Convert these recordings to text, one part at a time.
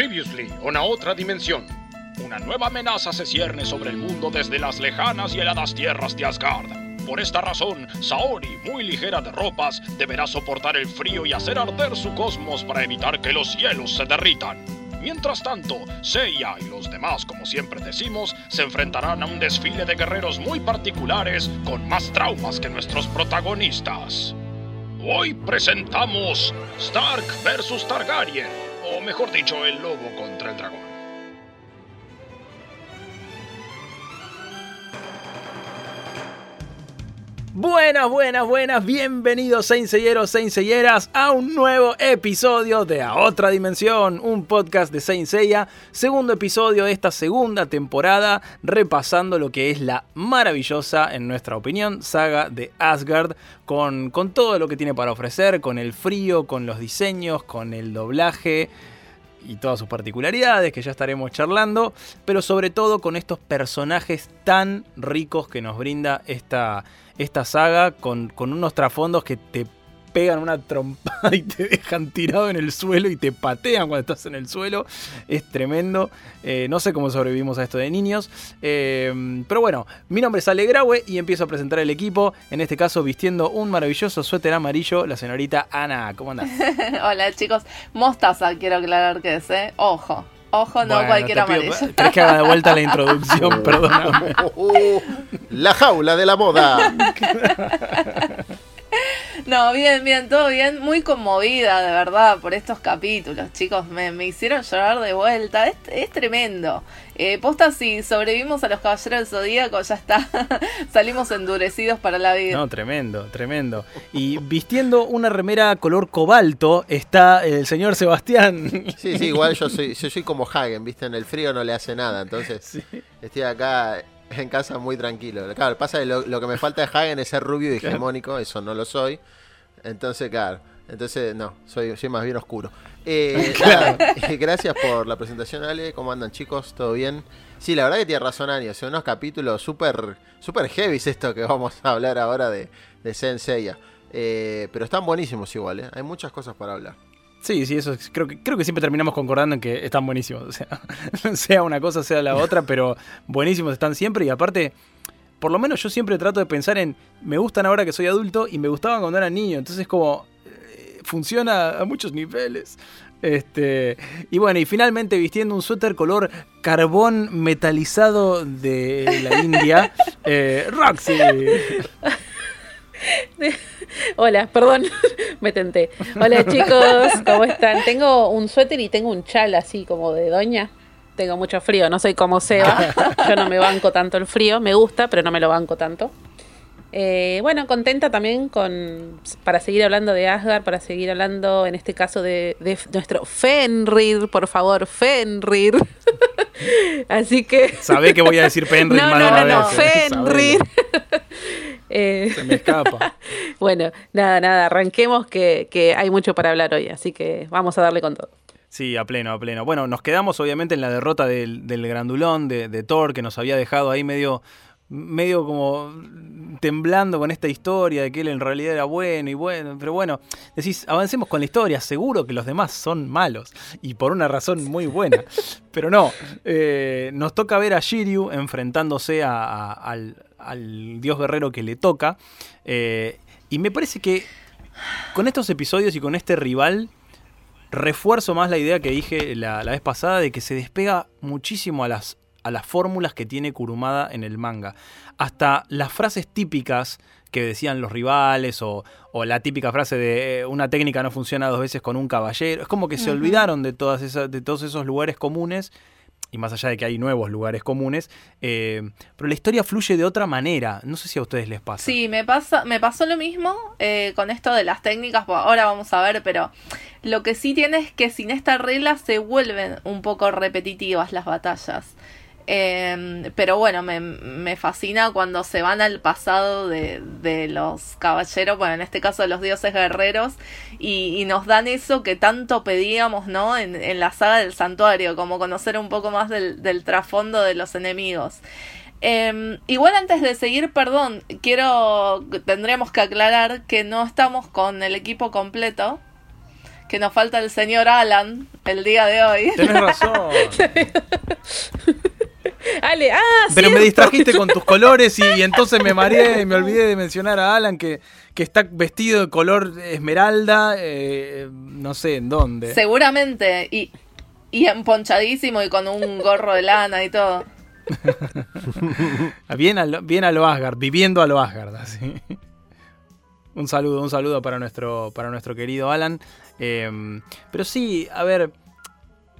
Previously, una otra dimensión. Una nueva amenaza se cierne sobre el mundo desde las lejanas y heladas tierras de Asgard. Por esta razón, Saori, muy ligera de ropas, deberá soportar el frío y hacer arder su cosmos para evitar que los cielos se derritan. Mientras tanto, Seiya y los demás, como siempre decimos, se enfrentarán a un desfile de guerreros muy particulares con más traumas que nuestros protagonistas. Hoy presentamos Stark vs Targaryen, o mejor dicho, el lobo contra el dragón. Buenas, buenas, buenas, bienvenidos Seinselleros, Seinselleras a un nuevo episodio de A Otra Dimensión, un podcast de Saint Seiya, segundo episodio de esta segunda temporada, repasando lo que es la maravillosa, en nuestra opinión, saga de Asgard, con, con todo lo que tiene para ofrecer, con el frío, con los diseños, con el doblaje, y todas sus particularidades que ya estaremos charlando, pero sobre todo con estos personajes tan ricos que nos brinda esta, esta saga, con, unos trasfondos que te pegan una trompada y te dejan tirado en el suelo y te patean cuando estás en el suelo. Es tremendo. Eh, no sé cómo sobrevivimos a esto de niños. Eh, pero bueno, mi nombre es Ale Graue y empiezo a presentar el equipo. En este caso, vistiendo un maravilloso suéter amarillo, la señorita Ana. ¿Cómo andás? Hola chicos. Mostaza, quiero aclarar que es, ¿eh? Ojo. Ojo, no Bueno, cualquier te pido- amarillo. Que haga de vuelta la introducción, perdóname. Uh, la jaula de la moda. No, bien, bien, todo bien. Muy conmovida, de verdad, por estos capítulos, chicos. Me, me hicieron llorar de vuelta. Es, es tremendo. Eh, posta, si sobrevivimos a los caballeros del zodíaco, ya está. Salimos endurecidos para la vida. No, tremendo, tremendo. Y vistiendo una remera color cobalto está el señor Sebastián. Sí, sí, igual yo soy, yo soy como Hagen, ¿viste? En el frío no le hace nada, entonces Sí. estoy acá en casa muy tranquilo. Claro, pasa que lo, lo que me falta de Hagen es ser rubio y hegemónico, eso no lo soy. Entonces, claro, entonces no, soy, soy más bien oscuro. Eh, nada, eh, gracias por la presentación, Ale. ¿Cómo andan, chicos? ¿Todo bien? Sí, la verdad que tiene razón, Ani. Son unos capítulos súper super heavy esto que vamos a hablar ahora de, de Senseiya. Eh, pero están buenísimos igual, ¿eh? Hay muchas cosas para hablar. Sí, sí, eso es- creo que, creo que siempre terminamos concordando en que están buenísimos. O sea, sea una cosa, sea la otra, pero buenísimos están siempre. Y aparte, por lo menos yo siempre trato de pensar en, me gustan ahora que soy adulto y me gustaban cuando era niño. Entonces como, eh, funciona a muchos niveles. Este, y bueno, y finalmente vistiendo un suéter color carbón metalizado de la India, eh, Roxy. Hola, perdón, me tenté. Hola chicos, ¿cómo están? Tengo un suéter y tengo un chal así como de doña. Tengo mucho frío, no soy como Seba. Yo no me banco tanto el frío, me gusta, pero no me lo banco tanto. Eh, bueno, contenta también con para seguir hablando de Asgard, para seguir hablando en este caso de, de nuestro Fenrir, por favor, Fenrir. Así que Sabé que voy a decir Penrith no, no, no, Fenrir. Eh, Se me escapa. Bueno, nada, nada, arranquemos que, que hay mucho para hablar hoy, así que vamos a darle con todo. Sí, a pleno, a pleno. Bueno, nos quedamos obviamente en la derrota del, del grandulón de, de Thor, que nos había dejado ahí medio, medio como temblando con esta historia de que él en realidad era bueno y bueno. Pero bueno, decís, avancemos con la historia, seguro que los demás son malos y por una razón muy buena. Pero no, eh, nos toca ver a Shiryu enfrentándose a- al, al dios guerrero que le toca. eh, y me parece que con estos episodios y con este rival refuerzo más la idea que dije la, la vez pasada de que se despega muchísimo a las, a las fórmulas que tiene Kurumada en el manga. Hasta las frases típicas que decían los rivales o, o la típica frase de eh, una técnica no funciona dos veces con un caballero. Es como que se olvidaron de, todas esas, de todos esos lugares comunes. Y más allá de que hay nuevos lugares comunes, eh, pero la historia fluye de otra manera. No sé si a ustedes les pasa. Sí, me pasa, me pasó lo mismo eh, con esto de las técnicas, pues ahora vamos a ver, pero lo que sí tiene es que sin esta regla se vuelven un poco repetitivas las batallas. Eh, pero bueno, me, me fascina cuando se van al pasado de, de los caballeros, bueno, en este caso de los dioses guerreros, y, y nos dan eso que tanto pedíamos, ¿no? En, en la saga del santuario, como conocer un poco más del, del trasfondo de los enemigos. Eh, igual antes de seguir, perdón, quiero, tendremos que aclarar que no estamos con el equipo completo, que nos falta el señor Alan el día de hoy. Tenés razón. Ale, ah, Pero me distrajiste con tus colores y, y entonces me mareé y me olvidé de mencionar a Alan que, que está vestido de color esmeralda, eh, no sé en dónde. Seguramente. Y, y emponchadísimo y con un gorro de lana y todo. Bien a, lo, bien a lo Asgard, viviendo a lo Asgard, así. Un saludo, un saludo para nuestro, para nuestro querido Alan. Eh, pero sí, a ver,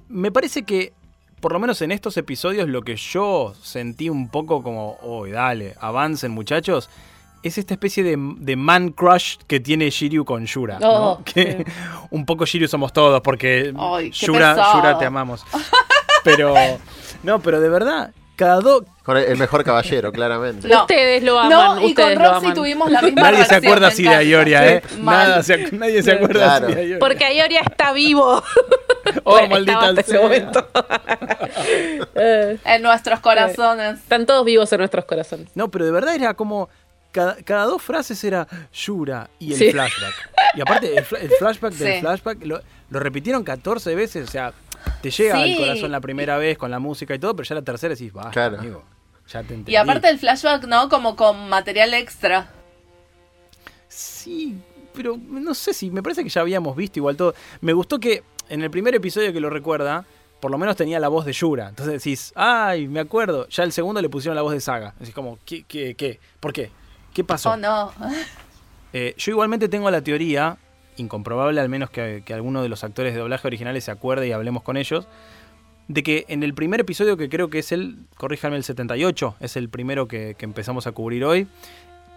me parece que, por lo menos en estos episodios, lo que yo sentí un poco como, oh, dale, avancen muchachos, es esta especie de, de man crush que tiene Shiryu con Yura. ¿no? Oh, que un poco Shiryu somos todos, porque Ay, Yura, te amamos. Pero, no, pero de verdad, cada dos... Con el, mejor caballero, claramente. No. Ustedes lo aman. No, y con Roxy tuvimos la misma Nadie se acuerda así de. Ayoria, ¿eh? Nada, se- nadie se acuerda Claro. así de Ayoria. Porque Ayoria está vivo. Oh, Bueno, maldita hasta ese momento. En nuestros corazones. están todos vivos en nuestros corazones. No, pero de verdad era como. Cada, cada dos frases era Yura y el Sí. flashback. Y aparte, el, fla- el flashback del Sí. flashback lo, lo repitieron 14 veces. O sea, te llega Sí. al corazón la primera vez con la música y todo, pero ya la tercera decís, basta, Claro. amigo. Ya te entendí. Y aparte el flashback, ¿no? Como con material extra. Sí, pero no sé si. Me parece que ya habíamos visto igual todo. Me gustó que en el primer episodio que lo recuerda, por lo menos tenía la voz de Yura. Entonces decís, ay, me acuerdo. Ya el segundo le pusieron la voz de Saga. Decís, como, ¿qué? ¿Qué? ¿Qué? ¿Por qué? ¿Qué pasó? Oh, no. Eh, yo igualmente tengo la teoría, incomprobable al menos que, que alguno de los actores de doblaje originales se acuerde y hablemos con ellos, de que en el primer episodio, que creo que es el, corríjame, el 78, es el primero que, que empezamos a cubrir hoy,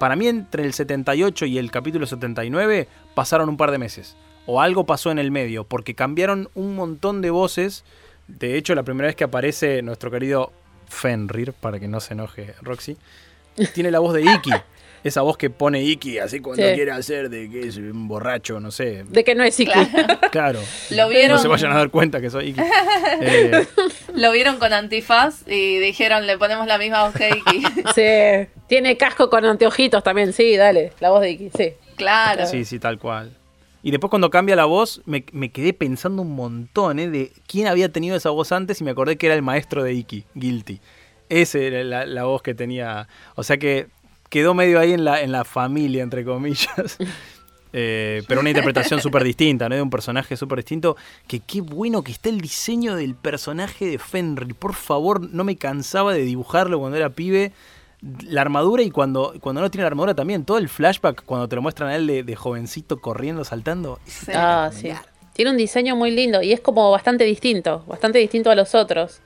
para mí entre el 78 y el capítulo 79 pasaron un par de meses. O algo pasó en el medio, porque cambiaron un montón de voces. De hecho, la primera vez que aparece nuestro querido Fenrir, para que no se enoje Roxy, tiene la voz de Iki. Esa voz que pone Iki así cuando Sí. quiere hacer de que es un borracho, no sé. De que no es Iki. Claro. Lo vieron, No se vayan a dar cuenta que soy Iki. Eh, lo vieron con antifaz y dijeron, le ponemos la misma voz que Iki. Sí. Tiene casco con anteojitos también. Sí, dale. La voz de Iki. Sí. claro. sí, sí, tal cual. Y después cuando cambia la voz, me, me quedé pensando un montón, ¿eh? De quién había tenido esa voz antes y me acordé que era el maestro de Iki, Guilty. Esa era la, la voz que tenía. O sea que quedó medio ahí en la, en la familia, entre comillas. Eh, pero una interpretación súper distinta, ¿no? De un personaje súper distinto. Que qué bueno que está el diseño del personaje de Fenrir. Por favor, no me cansaba de dibujarlo cuando era pibe. La armadura y cuando, cuando no tiene la armadura también. Todo el flashback, cuando te lo muestran a él de, de jovencito corriendo, saltando. Sí. Ah, sí. Tiene un diseño muy lindo y es como bastante distinto, bastante distinto a los otros.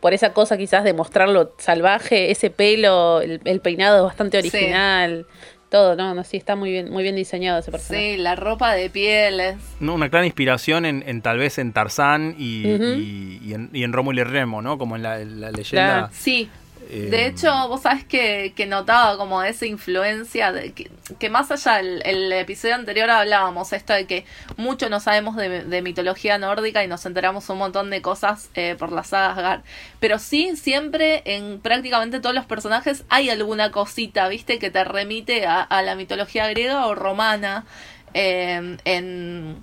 Por esa cosa quizás de mostrarlo salvaje, ese pelo, el, el peinado es bastante Sí. original, todo, no, no, sí, está muy bien, muy bien diseñado ese personaje. Sí, la ropa de pieles. ¿no? Una clara inspiración en, en tal vez en Tarzán y, Ujú. y- y en, y en Rómulo y Remo, ¿no? Como en la, en la leyenda. Claro. Sí. Eh, De hecho, vos sabés que, que notaba como esa influencia, de que, que más allá, el, el episodio anterior hablábamos esto de que mucho no sabemos de, de mitología nórdica y nos enteramos un montón de cosas eh, por la saga Asgard. Pero sí, siempre en prácticamente todos los personajes hay alguna cosita, ¿viste? Que te remite a, a la mitología griega o romana. Eh, en,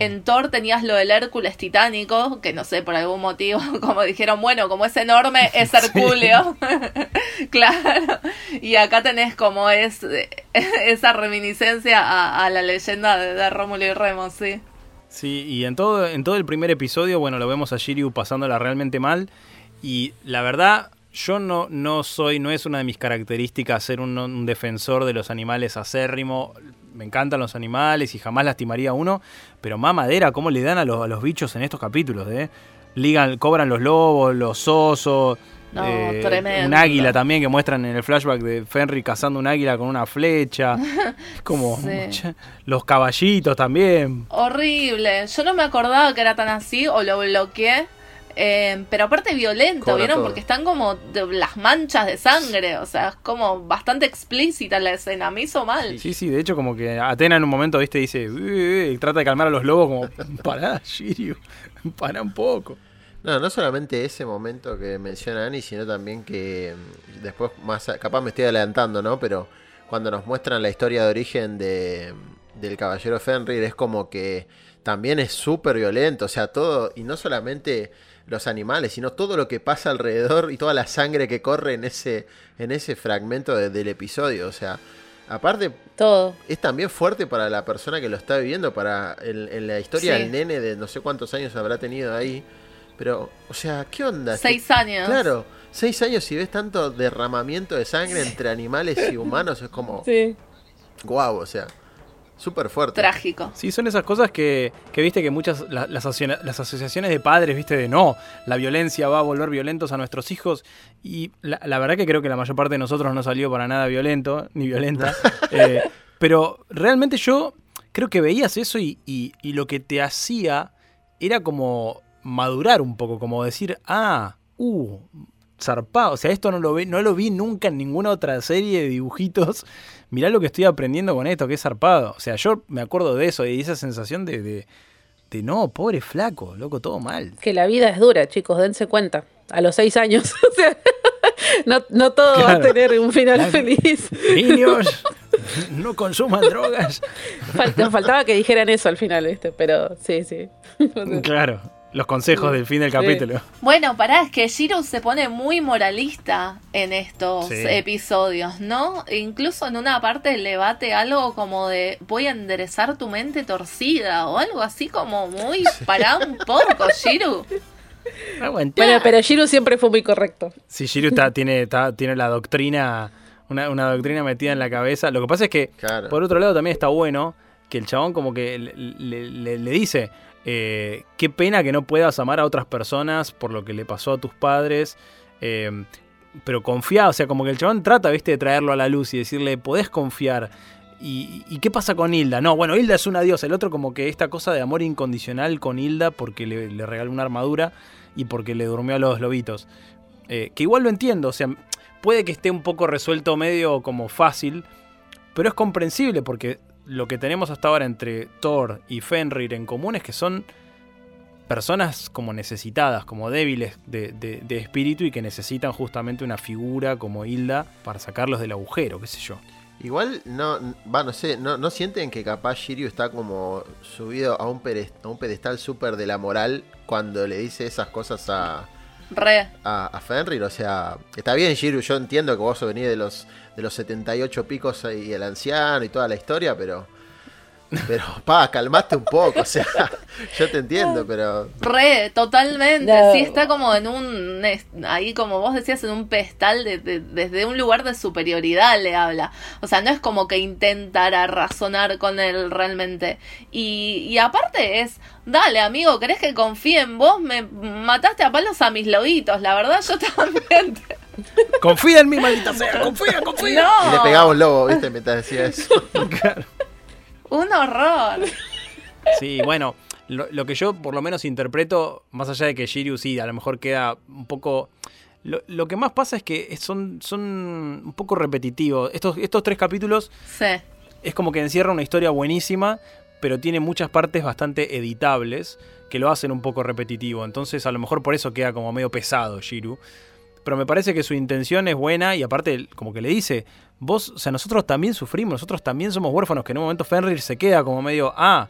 en Thor tenías lo del Hércules titánico, que no sé, por algún motivo, como dijeron, bueno, como es enorme, es Herculeo. claro. Y acá tenés como es esa reminiscencia a, a la leyenda de, de Rómulo y Remo, sí. Sí, y en todo, en todo el primer episodio, bueno, lo vemos a Shiryu pasándola realmente mal. Y la verdad, yo no, no soy, no es una de mis características ser un, un defensor de los animales acérrimo. Me encantan los animales y jamás lastimaría a uno. Pero más madera, ¿cómo le dan a los, a los bichos en estos capítulos? Eh? Ligan, cobran los lobos, los osos. No, eh, tremendo. Un águila también que muestran en el flashback de Fenry cazando un águila con una flecha. Como Sí. mucha- los caballitos también. Horrible. Yo no me acordaba que era tan así o lo bloqueé. Eh, pero aparte violento, Cobra ¿vieron? todo. Porque están como de- las manchas de sangre. O sea, es como bastante explícita la escena. Me hizo mal. Sí, sí, de hecho como que Atena en un momento, viste, dice, "Eh, eh", y trata de calmar a los lobos como, pará, Shiryu, pará un poco. No, no solamente ese momento que menciona Ani, sino también que mm, después, más capaz me estoy adelantando, ¿no? Pero cuando nos muestran la historia de origen de, del caballero Fenrir, es como que también es súper violento. O sea, todo, y no solamente los animales, sino todo lo que pasa alrededor y toda la sangre que corre en ese, en ese fragmento de- del episodio. O sea, aparte, Todo. es también fuerte para la persona que lo está viviendo, para en, en la historia Sí. del nene de no sé cuántos años habrá tenido ahí. Pero, o sea, ¿qué onda? Seis años. Claro, seis años y ves tanto derramamiento de sangre entre animales y humanos, es como, Sí. guau, o sea, súper fuerte. Trágico. Sí, son esas cosas que, que viste que muchas, la- las, las asociaciones de padres, viste, de no, la violencia va a volver violentos a nuestros hijos. Y la, la verdad que creo que la mayor parte de nosotros no salió para nada violento, ni violenta. Eh, pero realmente yo creo que veías eso y, y- y lo que te hacía era como madurar un poco, como decir, ah, uh, zarpado. O sea, esto no lo, vi, no lo vi nunca en ninguna otra serie de dibujitos. Mirá lo que estoy aprendiendo con esto, que es zarpado. O sea, yo me acuerdo de eso y esa sensación de, de, de, no, pobre flaco, loco, todo mal. Que la vida es dura, chicos, dense cuenta. A los seis años. o sea, no, no todo va a tener un final Claro. feliz. Niños, no consuman drogas. Fal- nos faltaba que dijeran eso al final, ¿viste? Pero sí, sí. Claro, los consejos del fin del Sí. capítulo. Bueno, pará, es que Shiro se pone muy moralista en estos Sí. episodios, ¿no? E incluso en una parte le bate algo como de voy a enderezar tu mente torcida o algo así como muy pará un poco, Shiro. Aguantá. Bueno, pero Shiru siempre fue muy correcto. Sí, Shiru está, tiene, está- tiene la doctrina, una, una doctrina metida en la cabeza. Lo que pasa es que, Claro. por otro lado, también está bueno que el chabón como que le, le- le- le dice, eh, qué pena que no puedas amar a otras personas por lo que le pasó a tus padres. eh, pero confía, o sea, como que el chabón trata, viste, de traerlo a la luz y decirle, podés confiar. ¿Y, qué pasa con Hilda? No, bueno, Hilda es una diosa. El otro como que esta cosa de amor incondicional con Hilda porque le, le regaló una armadura y porque le durmió a los lobitos. Eh, que igual lo entiendo, o sea, puede que esté un poco resuelto medio como fácil, pero es comprensible porque lo que tenemos hasta ahora entre Thor y Fenrir en común es que son personas como necesitadas, como débiles de, de- de espíritu y que necesitan justamente una figura como Hilda para sacarlos del agujero, qué sé yo. Igual, no, va, no sé, no, no sienten que capaz Shiryu está como subido a un, a un pedestal súper de la moral cuando le dice esas cosas a, Re. a, a Fenrir. O sea, está bien, Shiryu, yo entiendo que vos venís de los, de los 78 picos y el anciano y toda la historia, pero. Pero, pa, calmaste un poco, o sea, yo te entiendo, pero. Re, totalmente. No. Sí, está como en un. Ahí, como vos decías, en un pedestal de- de- desde un lugar de superioridad le habla. O sea, no es como que intentara razonar con él realmente. Y, y aparte es. Dale, amigo, ¿querés que confíe en vos? Me mataste a palos a mis lobitos. La verdad, yo también. te- Confía en mí, maldita sea, confía, confía. No. Y le pegaba un lobo, ¿viste? Mientras decía eso. Claro. Un horror. Sí, bueno, lo, lo que yo por lo menos interpreto, más allá de que Shiryu sí, a lo mejor queda un poco... Lo, lo que más pasa es que son, son un poco repetitivos. Estos, estos tres capítulos Sí. es como que encierra una historia buenísima, pero tiene muchas partes bastante editables que lo hacen un poco repetitivo. Entonces a lo mejor por eso queda como medio pesado Shiru. Pero me parece que su intención es buena y aparte como que le dice, vos, o sea, nosotros también sufrimos, nosotros también somos huérfanos, que en un momento Fenrir se queda como medio, ah,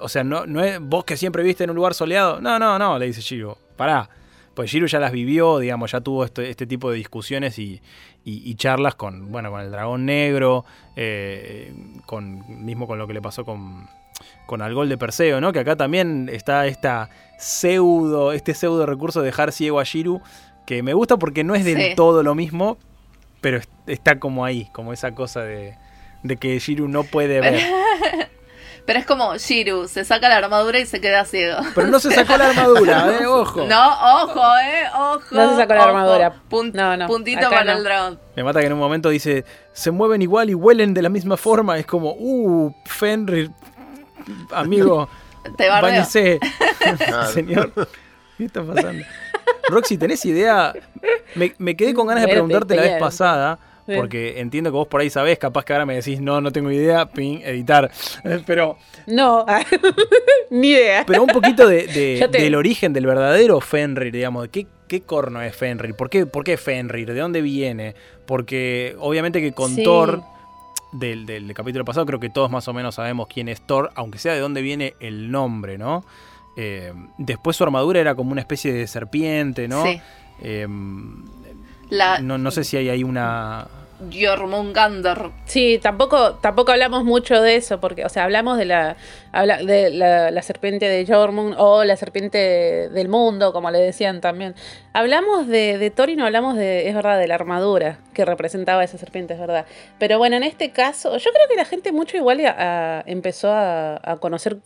o sea, no, no es vos que siempre viste en un lugar soleado. No, no, no, le dice Shiru, pará. Pues Shiru ya las vivió, digamos, ya tuvo este, este tipo de discusiones y, y- y charlas con, bueno, con el dragón negro, eh, con, mismo con lo que le pasó con, con Algol de Perseo, ¿no? Que acá también está esta pseudo, este pseudo recurso de dejar ciego a Shiru, que me gusta porque no es del Sí. todo lo mismo, pero es- está como ahí, como esa cosa de, de que Shiru no puede ver. Pero es como Shiru, se saca la armadura y se queda ciego. Pero no se sacó la armadura, ¿eh? Ojo. No, ojo, eh, ojo. No se sacó la ojo. armadura. Pun- No, no, Puntito para no. el dragón. Me mata que en un momento dice, se mueven igual y huelen de la misma forma. Es como, uh, Fenrir, amigo, Te bañese. Claro. Señor, ¿qué está pasando? Roxy, ¿tenés idea? Me, me quedé con ganas de preguntarte la vez pasada, porque entiendo que vos por ahí sabés, capaz que ahora me decís, no, no tengo idea, ping, editar. Pero, No, ni idea. pero un poquito de, de- Yo te- del origen del verdadero Fenrir, digamos, ¿qué, qué corno es Fenrir? ¿Por qué, ¿Por qué Fenrir? ¿De dónde viene? Porque obviamente que con Sí. Thor del, del capítulo pasado, creo que todos más o menos sabemos quién es Thor, aunque sea de dónde viene el nombre, ¿no? Eh, después su armadura era como una especie de serpiente, ¿no? Sí. Eh, La no, no sé si hay ahí una... Jormungandr. Sí, tampoco, tampoco hablamos mucho de eso, porque, o sea, hablamos de la, habla- de la, la serpiente de Jormungand o la serpiente del mundo, como le decían también. Hablamos de, de Thor y no hablamos de, es verdad, de la armadura que representaba esa serpiente, es verdad. Pero bueno, en este caso, yo creo que la gente mucho igual empezó a, conocer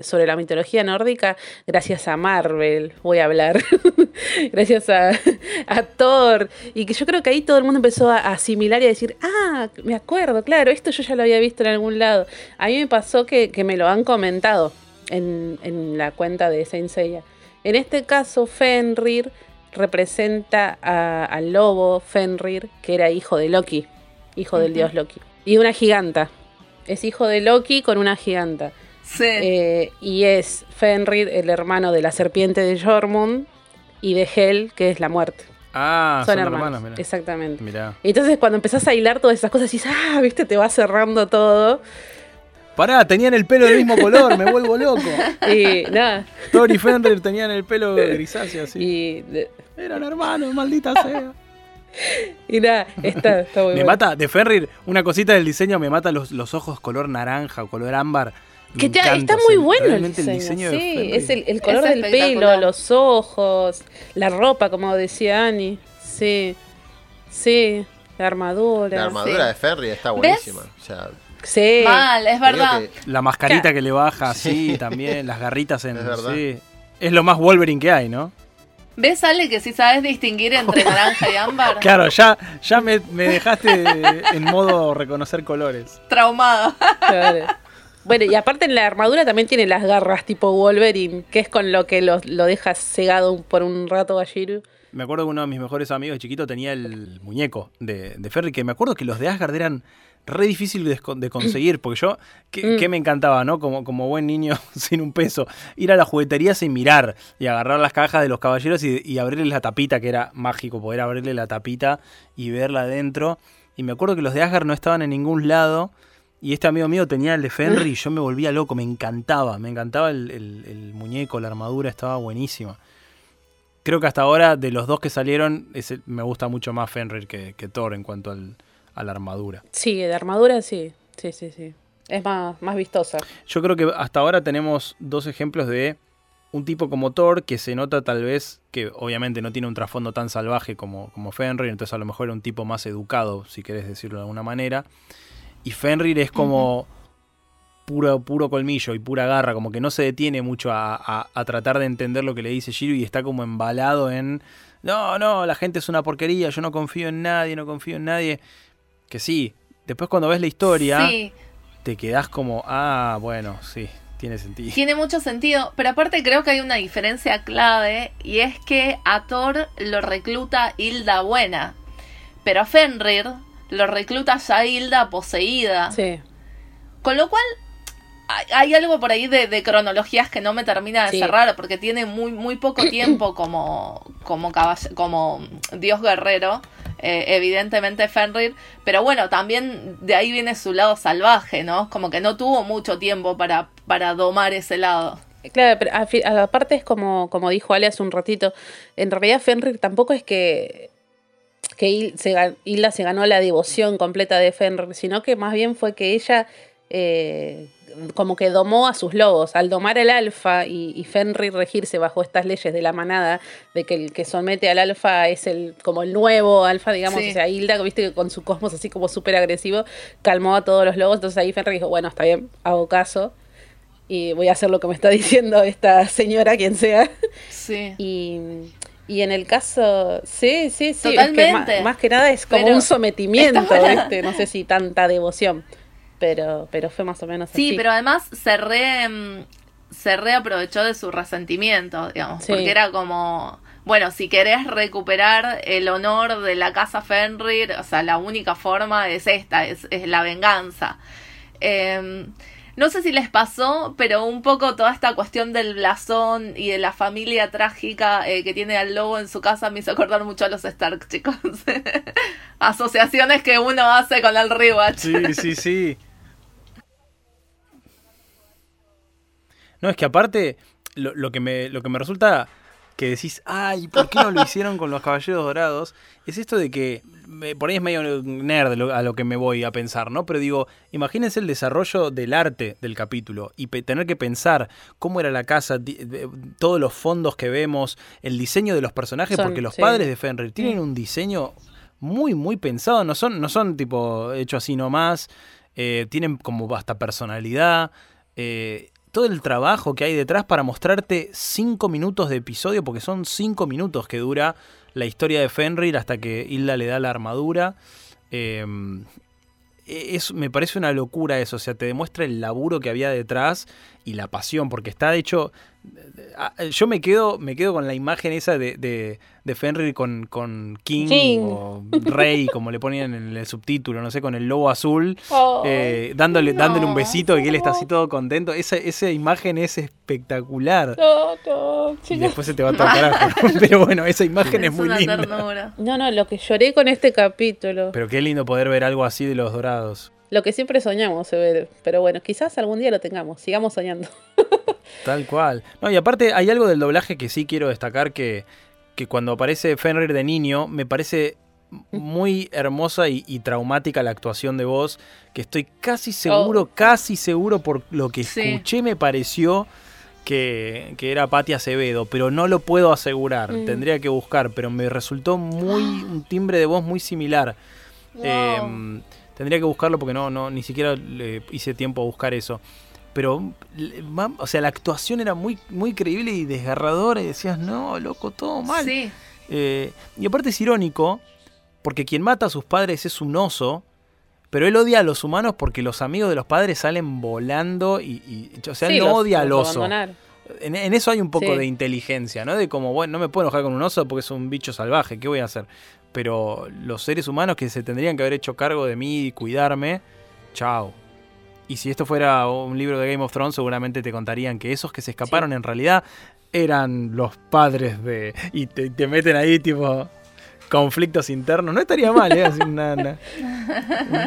sobre la mitología nórdica gracias a Marvel, voy a hablar, gracias a, Thor, y que yo creo que ahí todo el mundo empezó a asimilar y a decir, ah, me acuerdo, claro, esto yo ya lo había visto en algún lado. A mí me pasó que, me lo han comentado en, la cuenta de Saint Seiya. En este caso, Fenrir representa a- al lobo Fenrir, que era hijo de Loki, hijo del dios Loki, y una giganta. Es hijo de Loki con una giganta. Sí. Eh, y es Fenrir, el hermano de la serpiente de Jormund, y de Hel, que es la muerte. Ah, son, son, hermanos. hermanos, mirá. Exactamente. Mirá. Y Entonces cuando empezás a hilar todas esas cosas, dices, ah, viste, te va cerrando todo. Pará, tenían el pelo del mismo color, me vuelvo loco. Y nada. Thor y Fenrir tenían el pelo grisáceo así. Y, de- Eran hermanos, maldita sea. y nada, está, está muy Me bueno. mata, de Fenrir, una cosita del diseño, me mata los, los ojos color naranja o color ámbar. Me Que ya encanta, está muy o sea, bueno el diseño. sí, es el, el color Es del pelo, los ojos, la ropa, como decía Ani. Sí, sí, la armadura. La armadura Sí. de Ferry está ¿Ves? buenísima. O sea, Sí. Mal, es verdad. que- La mascarita que le baja, Sí. sí, también, las garritas en. Es verdad. sí. Es lo más Wolverine que hay, ¿no? ¿Ves, Ale, que si sabes distinguir entre naranja y ámbar? Claro, ya, ya me, me dejaste en modo reconocer colores. Traumada. Claro. Bueno, y aparte en la armadura también tiene las garras tipo Wolverine, que es con lo que lo, lo deja cegado por un rato a Shiru. Me acuerdo que uno de mis mejores amigos de chiquito tenía el muñeco de, de Ferry, que me acuerdo que los de Asgard eran re difíciles de, conseguir, porque yo, que, Mm. que me encantaba, ¿no? Como, como buen niño sin un peso, ir a la juguetería sin mirar y agarrar las cajas de los caballeros y, y abrirles la tapita, que era mágico poder abrirle la tapita y verla adentro. Y me acuerdo que los de Asgard no estaban en ningún lado. Y este amigo mío tenía el de Fenrir y yo me volvía loco, me encantaba, me encantaba el, el- el muñeco, la armadura, estaba buenísima. Creo que hasta ahora, de los dos que salieron, ese- me gusta mucho más Fenrir que, que Thor en cuanto al- a la armadura. Sí, de armadura sí. Sí, sí, sí. Es más, más vistosa. Yo creo que hasta ahora tenemos dos ejemplos de un tipo como Thor que se nota tal vez que obviamente no tiene un trasfondo tan salvaje como, como Fenrir, entonces a lo mejor era un tipo más educado, si querés decirlo de alguna manera. Y Fenrir es como puro, puro colmillo y pura garra, como que no se detiene mucho a, a- a tratar de entender lo que le dice Shiro y está como embalado en, no, no, la gente es una porquería, yo no confío en nadie, no confío en nadie. Que sí, después cuando ves la historia Sí, te quedás como, ah, bueno, sí, tiene sentido. tiene mucho sentido. Pero aparte creo que hay una diferencia clave y es que a Thor lo recluta Hilda Buena. Pero a Fenrir lo recluta ya Hilda poseída. Sí. Con lo cual, hay, algo por ahí de, de cronologías que no me termina de Sí. cerrar, porque tiene muy, muy poco tiempo como, como, como dios guerrero, eh, evidentemente Fenrir, pero bueno, también de ahí viene su lado salvaje, ¿no? Como que no tuvo mucho tiempo para, para domar ese lado. Claro, pero aparte es como, como dijo Ale hace un ratito, en realidad Fenrir tampoco es que, que se Hilda se ganó la devoción completa de Fenrir, sino que más bien fue que ella eh, como que domó a sus lobos. Al domar el alfa y, y Fenrir regirse bajo estas leyes de la manada, de que el que somete al alfa es el como el nuevo alfa, digamos, Sí. o sea, Hilda, viste que con su cosmos así como súper agresivo, calmó a todos los lobos, entonces ahí Fenrir dijo, bueno, está bien, hago caso y voy a hacer lo que me está diciendo esta señora, quien sea. Sí. Y, y en el caso, sí, sí, sí, es que más, que nada es como Pero un sometimiento. ¿viste? No sé si tanta devoción, pero, pero fue más o menos Sí, así. pero además se re, mm, se reaprovechó de su resentimiento, digamos, Sí. porque era como, bueno, si querés recuperar el honor de la casa Fenrir, o sea, la única forma es esta, es, es la venganza. Eh, No sé si les pasó, pero un poco toda esta cuestión del blasón y de la familia trágica eh, que tiene al lobo en su casa me hizo acordar mucho a los Stark, chicos. Asociaciones que uno hace con el rewatch. Sí, sí, sí. No, es que aparte, lo, lo que me, lo que me resulta que decís, ay, ¿por qué no lo hicieron con los Caballeros Dorados? Es esto de que, me- por ahí es medio nerd a lo que me voy a pensar, ¿no? Pero digo, imagínense el desarrollo del arte del capítulo y tener que pensar cómo era la casa, todos los fondos que vemos, el diseño de los personajes, Son- porque los sí. padres de Fenrir tienen un diseño muy, muy pensado, no son, no son tipo hecho así nomás, eh, tienen como hasta personalidad. eh, todo el trabajo que hay detrás para mostrarte cinco minutos de episodio, porque son cinco minutos que dura la historia de Fenrir hasta que Hilda le da la armadura. Eh, es, me parece una locura eso, o sea, te demuestra el laburo que había detrás y la pasión, porque está hecho... ah, Yo me quedo, me quedo con la imagen esa de, de, de Fenrir con, con King, King. o Rey, como le ponían en el subtítulo, no sé, con el lobo azul, Oh, eh, dándole, dándole un no. besito y que él está así todo contento. Esa, esa imagen es espectacular. no, no, Y después se te va al carajo. Pero bueno, esa imagen es, Es muy una linda. ternura. No, no, lo que lloré con este capítulo. Pero qué lindo poder ver algo así de los dorados. Lo que siempre soñamos, se ve. Pero bueno, quizás algún día lo tengamos. Sigamos soñando. Tal cual. No, y aparte hay algo del doblaje que sí quiero destacar que, que cuando aparece Fenrir de niño me parece muy hermosa y, y traumática la actuación de voz, que estoy casi seguro, casi seguro por lo que Sí. escuché me pareció que, que era Patti Acevedo, pero no lo puedo asegurar, Mm. tendría que buscar, pero me resultó muy un timbre de voz muy similar. Wow. Eh, tendría que buscarlo porque no, no, ni siquiera le hice tiempo a buscar eso. Pero, o sea, la actuación era muy, muy creíble y desgarradora y decías, no, loco, todo mal. Sí, Eh, y aparte es irónico, porque quien mata a sus padres es un oso, pero él odia a los humanos porque los amigos de los padres salen volando y, y- o sea, él no los- odia al oso. En, en eso hay un poco Sí. de inteligencia, ¿no? De como, bueno, no me puedo enojar con un oso porque es un bicho salvaje, ¿qué voy a hacer? Pero los seres humanos que se tendrían que haber hecho cargo de mí y cuidarme, chao. Y si esto fuera un libro de Game of Thrones, seguramente te contarían que esos que se escaparon en realidad eran los padres de... Y te, te meten ahí tipo conflictos internos. No estaría mal, ¿eh? Así una- una-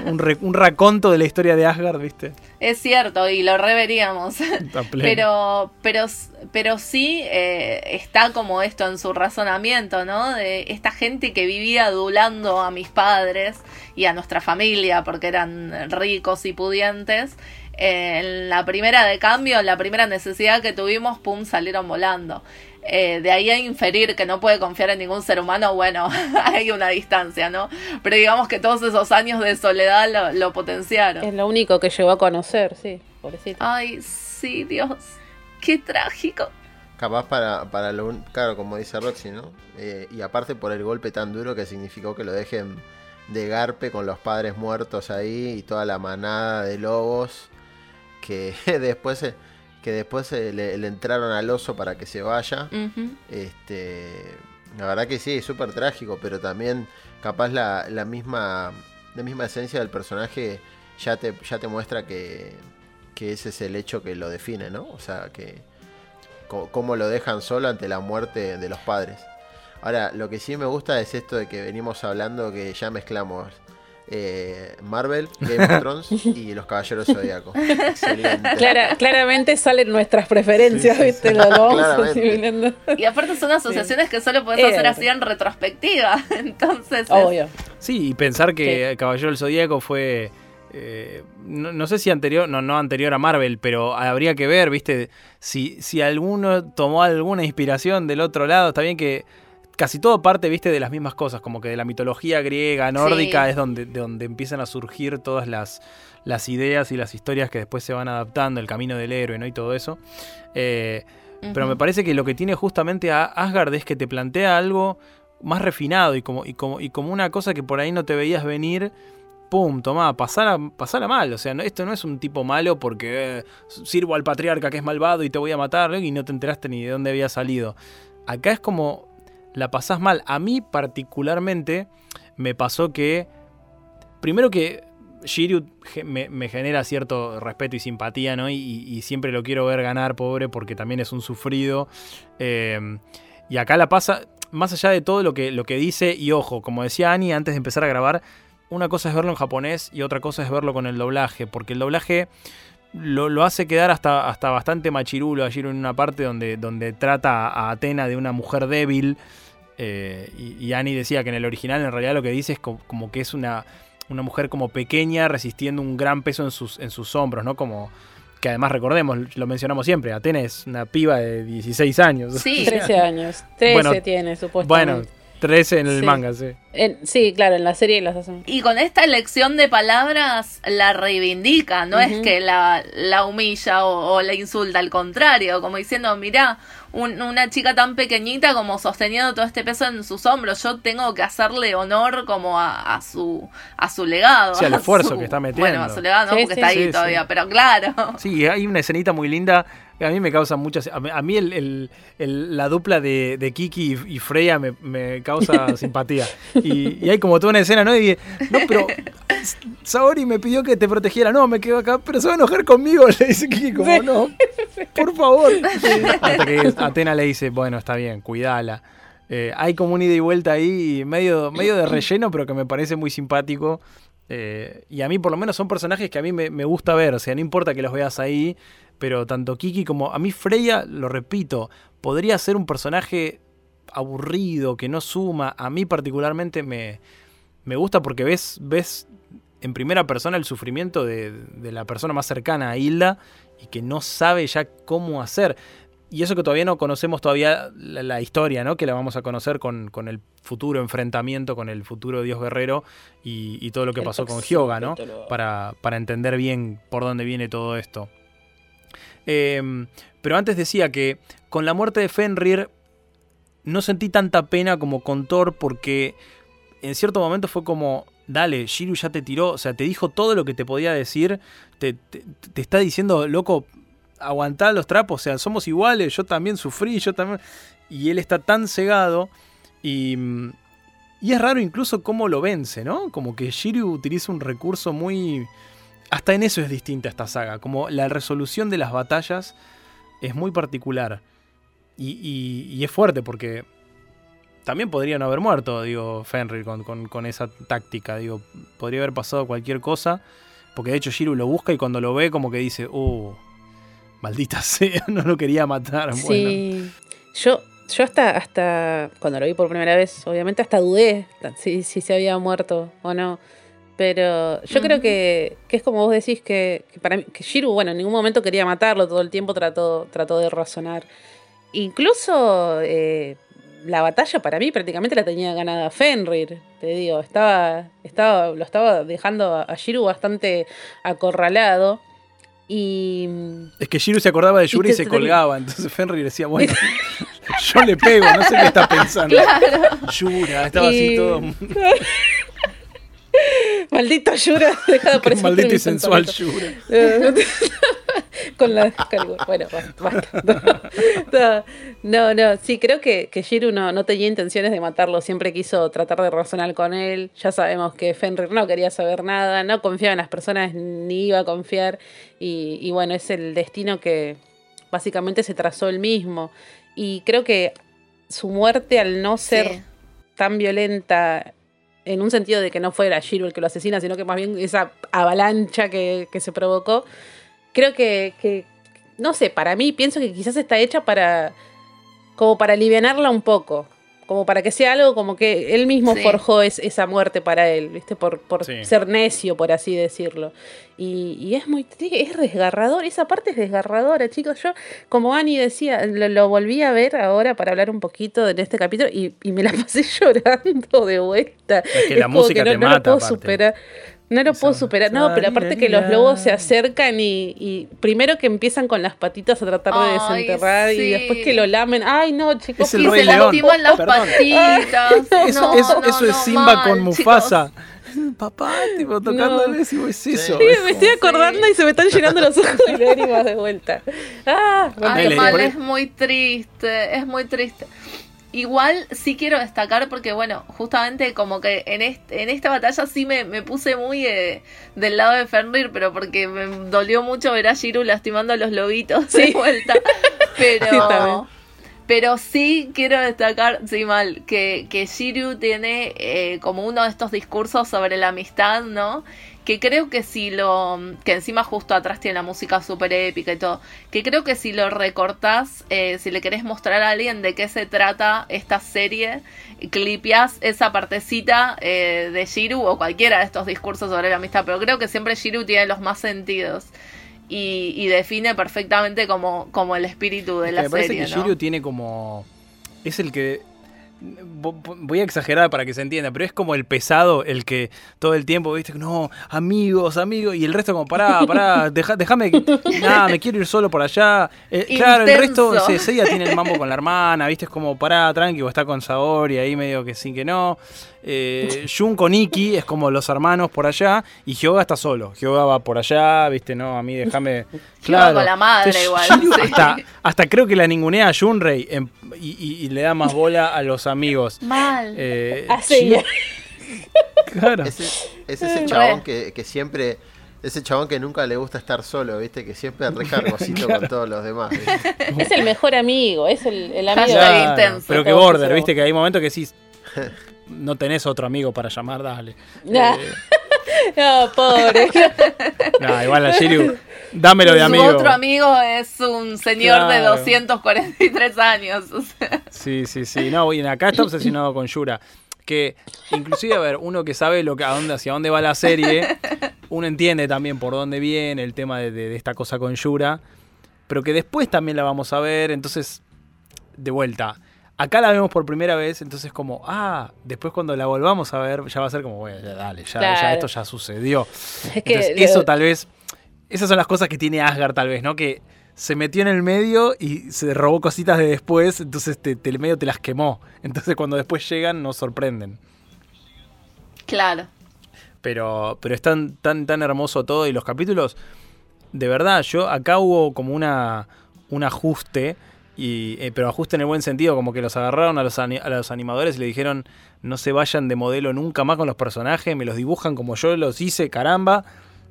un, un re- un raconto de la historia de Asgard, ¿viste? es cierto, y lo reveríamos. Pero, pero, pero sí eh, está como esto en su razonamiento, ¿no? De esta gente que vivía adulando a mis padres y a nuestra familia porque eran ricos y pudientes. eh, en la primera de cambio, en la primera necesidad que tuvimos, pum, salieron volando. Eh, de ahí a inferir que no puede confiar en ningún ser humano, bueno, hay una distancia, ¿no? Pero digamos que todos esos años de soledad lo, lo potenciaron. Es lo único que llegó a conocer, sí. Pobrecito. Ay, sí, Dios. Qué trágico. Capaz para, para lo un- claro, como dice Roxy, ¿no? Eh, y aparte por el golpe tan duro que significó que lo dejen de garpe con los padres muertos ahí y toda la manada de lobos que después se- que después le, le entraron al oso para que se vaya. Este, la verdad que sí, es súper trágico, pero también capaz la, la misma la misma esencia del personaje ya te, ya te muestra que, que ese es el hecho que lo define, ¿no? O sea, que cómo lo dejan solo ante la muerte de los padres. Ahora, lo que sí me gusta es esto de que venimos hablando que ya mezclamos eh, Marvel, Game of Thrones y los Caballeros Zodíaco. Excelente. Clara- claramente salen nuestras preferencias, Sí, sí, ¿viste? sí. Lo vamos. Y aparte son asociaciones que solo puedes Eh, hacer así en retrospectiva. Entonces, es- Obvio. Sí, y pensar que Caballero del Zodíaco fue. eh, no, no sé si anterior, no, no anterior a Marvel, pero habría que ver, ¿viste? Si, si alguno tomó alguna inspiración del otro lado, está bien que casi todo parte, ¿viste? De las mismas cosas, como que de la mitología griega, nórdica, Sí. es donde, de donde empiezan a surgir todas las, las ideas y las historias que después se van adaptando, el camino del héroe, ¿no? Y todo eso. Eh, pero me parece que lo que tiene justamente a Asgard es que te plantea algo más refinado y como, y como, y como una cosa que por ahí no te veías venir. Pum, tomá, pasala, pasala mal. O sea, no- esto no es un tipo malo porque eh, sirvo al patriarca que es malvado y te voy a matar ¿eh? y no te enteraste ni de dónde había salido. Acá es como la pasás mal. A mí particularmente me pasó que, primero que Shiryu me, genera cierto respeto y simpatía, ¿no? Y, y siempre lo quiero ver ganar, pobre, porque también es un sufrido. Eh, y acá la pasa, más allá de todo lo que, lo que dice, y ojo, como decía Ani antes de empezar a grabar, una cosa es verlo en japonés y otra cosa es verlo con el doblaje, porque el doblaje lo, lo hace quedar hasta, hasta bastante machirulo a Shiryu en una parte donde, donde trata a Atena de una mujer débil. eh, y, y Ani decía que en el original en realidad lo que dice es co- como, que es una, una mujer como pequeña resistiendo un gran peso en sus, en sus hombros, ¿no? Como que además recordemos, lo mencionamos siempre, Atena es una piba de 16 años. Sí. 13 años. 13 Bueno, tiene, supuestamente. Bueno, 13 en el Sí. manga, sí. En- sí, claro, en la serie las hacen. Y con esta elección de palabras la reivindica, no es Ujú. que la, la humilla o, o la insulta, al contrario, como diciendo, mirá, un- una chica tan pequeñita como sosteniendo todo este peso en sus hombros, yo tengo que hacerle honor como a, a su a su legado. Sí, al esfuerzo su- que está Bueno, metiendo. a su legado no, Sí, porque sí, está ahí sí, sí. todavía, pero claro. Sí, hay una escenita muy linda a mí me causa muchas... A mí, el, el- el- la dupla de, de Kiki y, y Freya me, me causa simpatía. Y, y hay como toda una escena, ¿no? Y no, pero Saori me pidió que te protegiera. No, me quedo acá, pero se va a enojar conmigo. Le dice Kiki, como, Sí. no, por favor. Hasta que Atena le dice, bueno, está bien, cuidala. Eh, hay como un ida y vuelta ahí, medio, medio de relleno, pero que me parece muy simpático. Eh, y a mí por lo menos son personajes que a mí me, me gusta ver, o sea, no importa que los veas ahí, pero tanto Kiki como a mí Freya, lo repito, podría ser un personaje aburrido, que no suma, a mí particularmente me, me gusta porque ves, ves en primera persona el sufrimiento de, de la persona más cercana a Hilda y que no sabe ya cómo hacer. Y eso que todavía no conocemos todavía la, la historia, ¿no? Que la vamos a conocer con, con el futuro enfrentamiento con el futuro dios guerrero y, y todo lo que El pasó con Hyoga, ¿no? Para, para entender bien por dónde viene todo esto. Eh, pero antes decía que con la muerte de Fenrir no sentí tanta pena como con Thor porque en cierto momento fue como, dale, Shiru ya te tiró, o sea, te dijo todo lo que te podía decir, te, está diciendo, loco, aguantá los trapos, o sea, somos iguales, yo también sufrí, yo también... Y él está tan cegado y... Y es raro incluso cómo lo vence, ¿no? Como que Shiryu utiliza un recurso muy... Hasta en eso es distinta esta saga, como la resolución de las batallas es muy particular. Y, y- y es fuerte porque también podría no haber muerto, digo, Fenrir con, con- con esa táctica. Digo, podría haber pasado cualquier cosa. Porque de hecho Shiru lo busca y cuando lo ve como que dice, uh, maldita sea, no lo quería matar. Bueno, Sí. Yo, yo hasta, hasta cuando lo vi por primera vez, obviamente hasta dudé si, si se había muerto o no. Pero yo creo que, que es como vos decís que, que para mí, que Shiru, bueno, en ningún momento quería matarlo, todo el tiempo trató, trató de razonar. Incluso eh, la batalla para mí prácticamente la tenía ganada Fenrir, te digo, estaba, estaba, lo estaba dejando a, Shiru bastante acorralado. Y es que Shiru se acordaba de Yuri y, se te- colgaba. Entonces Fenrir decía, bueno, yo le pego, no sé qué está pensando. Yura, estaba así todo. Maldito Yura, deja de Qué aparecer maldito y sensual. Yura. Con la. Bueno, basta, basta. No, no, no, sí, creo que, que Shiru no, no tenía intenciones de matarlo, siempre quiso tratar de razonar con él. Ya sabemos que Fenrir no quería saber nada, no confiaba en las personas ni iba a confiar. Y, y bueno, es el destino que básicamente se trazó él mismo. Y creo que su muerte al no ser Sí. tan violenta en un sentido de que no fuera Shiro el que lo asesina, sino que más bien esa avalancha que, que se provocó, creo que, que, no sé, para mí pienso que quizás está hecha para, como para alivianarla un poco, como para que sea algo como que él mismo Sí. forjó es- esa muerte para él, ¿viste? Por, por Sí. ser necio, por así decirlo. Y, y es muy, es desgarrador, esa parte es desgarradora, chicos. Yo, como Ani decía, lo, lo volví a ver ahora para hablar un poquito de este capítulo y, y me la pasé llorando de vuelta. Es que la música no, te no mata, lo puedo aparte. superar. No lo puedo superar. No, pero aparte que los lobos se acercan y, y primero que empiezan con las patitas a tratar de Ay, desenterrar y después que lo lamen. Ay, no, chicos. Es el y Rey se León. lastiman las Perdón. patitas. Eso, No, eso, no, eso es no, Simba mal, con chicos. Mufasa. Papá, tipo, tocándole, y es eso. Sí, me estoy acordando y se me están llenando los ojos de lágrimas de vuelta. Ah, bueno, Ay, mal, es muy triste, es muy triste. Igual sí quiero destacar porque, bueno, justamente como que en, este, en esta batalla sí me, me puse muy eh, del lado de Fenrir, pero porque me dolió mucho ver a Shiru lastimando a los lobitos de vuelta. Pero, pero sí quiero destacar, sí mal, que, que Shiru tiene eh, como uno de estos discursos sobre la amistad, ¿no? Que creo que si lo, que encima justo atrás tiene la música súper épica y todo, que creo que si lo recortás, eh, si le querés mostrar a alguien de qué se trata esta serie, clipeás esa partecita eh, de Shiru o cualquiera de estos discursos sobre la amistad, pero creo que siempre Shiru tiene los más sentidos. Y, define perfectamente como, como el espíritu de la me serie. Parece que Shiru tiene como. Es el que voy a exagerar para que se entienda, pero es como el pesado, el que todo el tiempo, viste, no, amigos, amigos, y el resto como, pará, pará, déjame, nada, me quiero ir solo por allá. Eh, claro, el resto, se, ya tiene el mambo con la hermana, viste, es como, pará, tranqui, o está con Saori ahí medio que sí que no. Eh, Jun con Iki es como los hermanos por allá y Hyoga está solo. Hyoga va por allá, viste, no, a mí déjame. Claro. con la madre igual. hasta, hasta, creo que la ningunea a Junrei y, y, le da más bola a los amigos. Mal. Eh, Así. claro. Es, es ese chabón que, que siempre ese chabón que nunca le gusta estar solo, ¿viste? Que siempre recargocito con todos los demás. Es el mejor amigo, es el, el amigo intenso. Pero que border, ¿viste? Que hay momentos que sí no tenés otro amigo para llamar, dale. Eh, no, pobre. no, igual a Shiryu, dámelo de amigo. Su otro amigo es un señor de 243 años. Sí, sí, sí. No, y acá está obsesionado con Yura. Que inclusive, a ver, uno que sabe lo que, a dónde, hacia dónde va la serie, uno entiende también por dónde viene el tema de, de esta cosa con Yura, pero que después también la vamos a ver, entonces, de vuelta Acá la vemos por primera vez, entonces como, ah, después cuando la volvamos a ver, ya va a ser como, bueno, ya dale, ya, esto ya sucedió. entonces, eso tal vez, esas son las cosas que tiene Asgard tal vez, ¿no? Que se metió en el medio y se robó cositas de después, entonces te, el medio te las quemó. Entonces cuando después llegan nos sorprenden. Claro. Pero, pero es tan, tan, tan hermoso todo y los capítulos, de verdad, yo acá hubo como una, un ajuste y, eh, pero ajuste en el buen sentido, como que los agarraron a los, a los animadores y le dijeron no se vayan de modelo nunca más con los personajes, me los dibujan como yo los hice, caramba.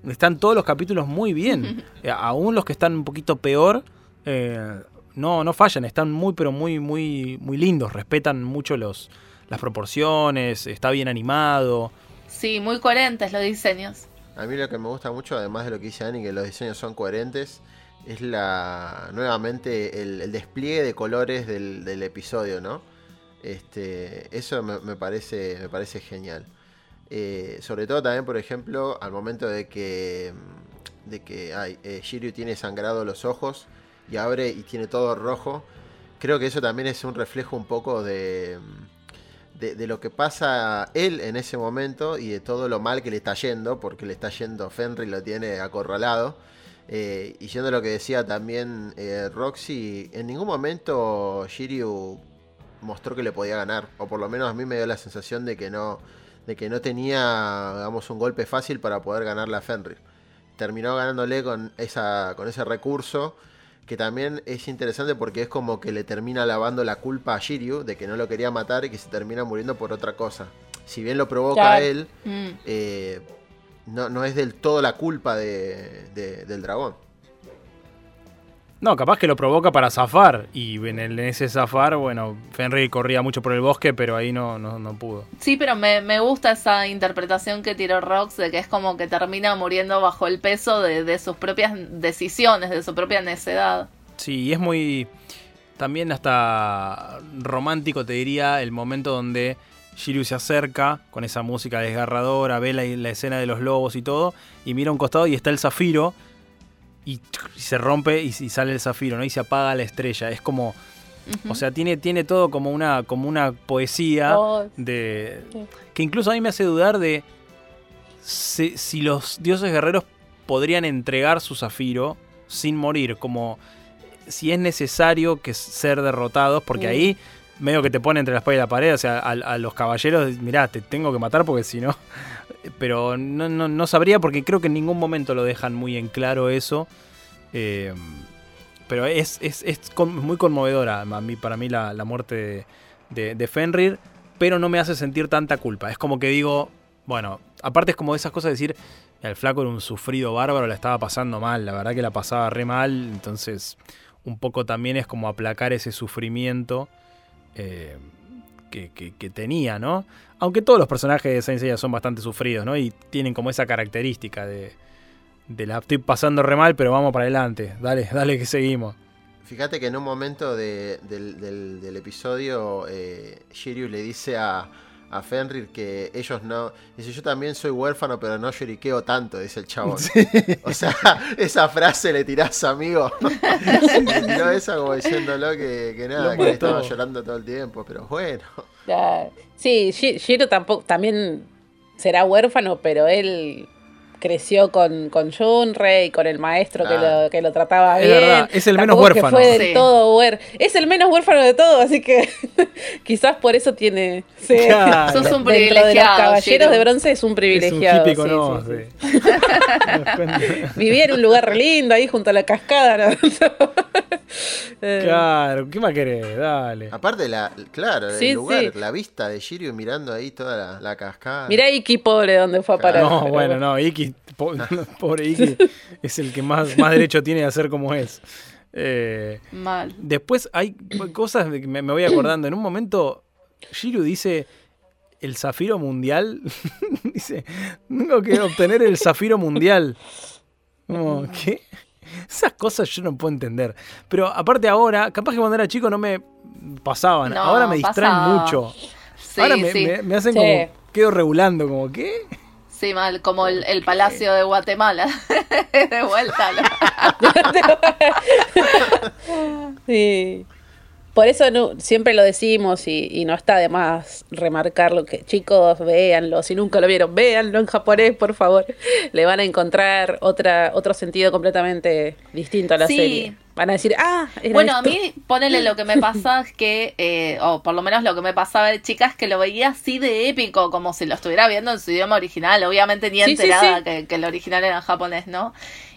Están todos los capítulos muy bien. Eh, aún los que están un poquito peor, eh, no, no fallan, están muy, pero muy, muy, muy lindos. Respetan mucho los, las proporciones, está bien animado. Sí, muy coherentes los diseños. A mí lo que me gusta mucho, además de lo que dice Ani, que los diseños son coherentes, es la nuevamente el, despliegue de colores del, episodio, ¿no? Este, eso me, parece, me parece genial. Eh, sobre todo también, por ejemplo, al momento de que, de que ay, eh, tiene sangrado los ojos y abre y tiene todo rojo. Creo que eso también es un reflejo un poco de, de, de, lo que pasa él en ese momento y de todo lo mal que le está yendo, porque le está yendo Fenry, lo tiene acorralado. Eh, y yendo a lo que decía también eh, Roxy, en ningún momento Shiryu mostró que le podía ganar. O por lo menos a mí me dio la sensación de que no, de que no tenía digamos, un golpe fácil para poder ganarle a Fenrir. Terminó ganándole con, esa, con ese recurso. Que también es interesante porque es como que le termina lavando la culpa a Shiryu de que no lo quería matar y que se termina muriendo por otra cosa. Si bien lo provoca él, mm. eh, no, no es del todo la culpa de, del dragón. No, capaz que lo provoca para zafar. Y en, ese zafar, bueno, Fenrir corría mucho por el bosque, pero ahí no, no, pudo. Sí, pero me, gusta esa interpretación que tiró Rox de que es como que termina muriendo bajo el peso de, de sus propias decisiones, de su propia necedad. Sí, y es muy. También hasta romántico, te diría, el momento donde Shiryu se acerca con esa música desgarradora, ve la, escena de los lobos y todo, y mira a un costado y está el zafiro, y, se rompe y, sale el zafiro, ¿no? Y se apaga la estrella. Es como. O sea, tiene, tiene todo como una, como una poesía oh, de. Que incluso a mí me hace dudar de si, los dioses guerreros podrían entregar su zafiro sin morir. Como si es necesario que ser derrotados. Porque ahí medio que te pone entre la espalda y la pared, o sea, a, los caballeros, mirá, te tengo que matar porque si no... Pero no, no, sabría porque creo que en ningún momento lo dejan muy en claro eso. Eh, pero es, es, muy conmovedora para mí la, muerte de, de Fenrir, pero no me hace sentir tanta culpa. Es como que digo, bueno, aparte es como esas cosas de decir, el flaco era un sufrido bárbaro, la estaba pasando mal, la verdad que la pasaba re mal, entonces un poco también es como aplacar ese sufrimiento eh, que, tenía, ¿no? Aunque todos los personajes de Saint son bastante sufridos, ¿no? Y tienen como esa característica de, de la estoy pasando re mal, pero vamos para adelante, dale, dale que seguimos. Fíjate que en un momento de- del, del- del episodio, eh, Shiryu le dice a, a Fenrir que ellos no. Dice: Yo también soy huérfano, pero no lloriqueo tanto, dice el chabón. O sea, esa frase le tirás, amigo. tiró esa como diciéndolo que, que nada, que estaba llorando todo el tiempo, pero bueno. Sí, Shi- Shiro tampoco, también será huérfano, pero él creció con, con Junrei, con el maestro que, lo, que lo trataba Es bien. verdad, es el menos Tampoco que huérfano. fue del Sí. todo huer- Es el menos huérfano de todo, así que quizás por eso tiene. sí. Claro. Sos un Dentro de los privilegiado. caballeros de bronce es un Es un privilegiado. hippie sí, con ojos, sí, sí. sí. Nos cuenta. Vivía en un lugar re lindo ahí junto a la cascada. ¿no? Eh, Claro, ¿qué más querés? Dale. Aparte, la, claro, Sí, el lugar, sí. la vista de Shiryu mirando ahí toda la, la cascada. Mirá Iki pobre donde fue a parar. No, pero bueno, no, Iki, po- pobre Iki, es el que más, más derecho tiene de hacer como es. Eh, Mal. después hay cosas de que me, me voy acordando. En un momento, Shiru dice el zafiro mundial. dice, tengo que obtener el zafiro mundial. Como, ¿qué? Esas cosas yo no puedo entender. Pero aparte ahora, capaz que cuando era chico no me pasaban. No, ahora me distraen pasaba. mucho. Sí, ahora me, sí. me- me hacen Sí. como, quedo regulando, como, ¿qué? Sí, mal. Como el, el Palacio de Guatemala. de vuelta. ¿no? Sí. Por eso no- siempre lo decimos y, y no está de más remarcarlo que chicos, véanlo, si nunca lo vieron, véanlo en japonés, por favor. Le van a encontrar otra, otro sentido completamente distinto a la Sí. serie. Van a decir, ah, era Bueno, a esto". mí, ponele lo que me pasa es que, eh, o por lo menos lo que me pasaba de chicas, que lo veía así de épico, como si lo estuviera viendo en su idioma original. Obviamente ni sí, enterada sí. Que, que el original era en japonés, ¿no?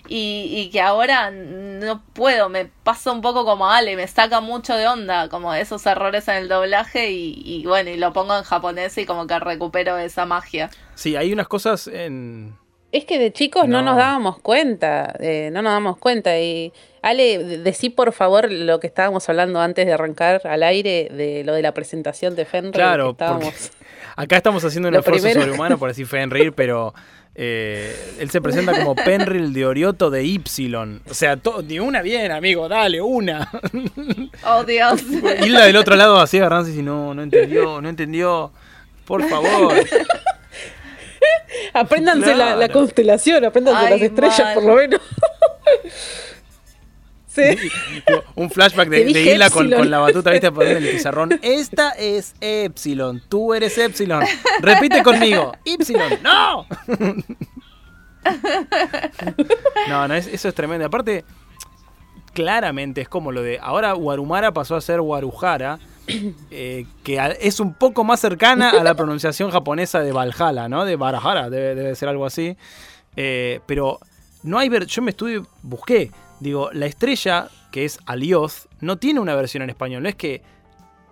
Y, y que ahora no puedo, me pasa un poco como Ale, me saca mucho de onda, como esos errores en el doblaje y, y bueno, y lo pongo en japonés y como que recupero esa magia. Sí, hay unas cosas en... Es que de chicos no, No. nos dábamos cuenta, eh, no nos damos cuenta. Y Ale, de- decí por favor lo que estábamos hablando antes de arrancar al aire de lo de la presentación de Fenrir. Claro, que estábamos... porque acá estamos haciendo un Lo esfuerzo primero- sobrehumano por decir Fenrir, pero eh, él se presenta como Penril de Orioto de Y. O sea, ni una bien, amigo, dale, una. Oh, Dios. Hilda del otro lado así agarrándose y no, no entendió, no entendió. Por favor. Apréndanse la, constelación, apréndanse Ay, las estrellas mal. por lo menos. Sí. Un flashback de, de Hilda con, la batuta, viste, en el pizarrón. Esta es Epsilon, tú eres Epsilon. Repite conmigo, Epsilon, no. No, no, es- eso es tremendo. Aparte, claramente es como lo de. Ahora Warumara pasó a ser Waruhara, eh, que es un poco más cercana a la pronunciación japonesa de Valhalla, ¿no? De Barahara, debe, debe ser algo así. Eh, pero no hay ver. Yo me estuve, busqué. Digo, la estrella, que es Alioth, no tiene una versión en español. No es que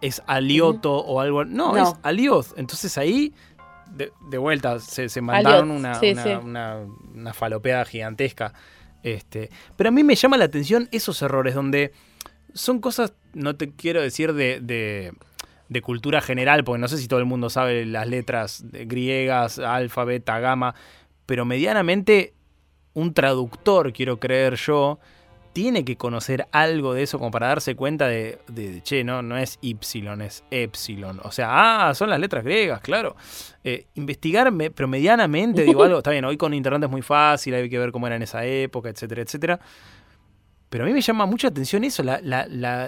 es Alioto o algo. No, No. es Alioth. Entonces ahí. De, de vuelta, se, se mandaron una, sí, una, sí. una, una falopeada gigantesca. Este, pero a mí me llama la atención esos errores donde son cosas, no te quiero decir de, de, de cultura general, porque no sé si todo el mundo sabe las letras griegas, alfa, beta, gamma, pero medianamente un traductor, quiero creer yo, tiene que conocer algo de eso como para darse cuenta de, de, che, no, no es Y, es Epsilon. O sea, ah, son las letras griegas, claro. Eh, investigarme, pero medianamente, digo algo, está bien, hoy con internet es muy fácil, hay que ver cómo era en esa época, etcétera, etcétera. Pero a mí me llama mucha atención eso, la, la, la,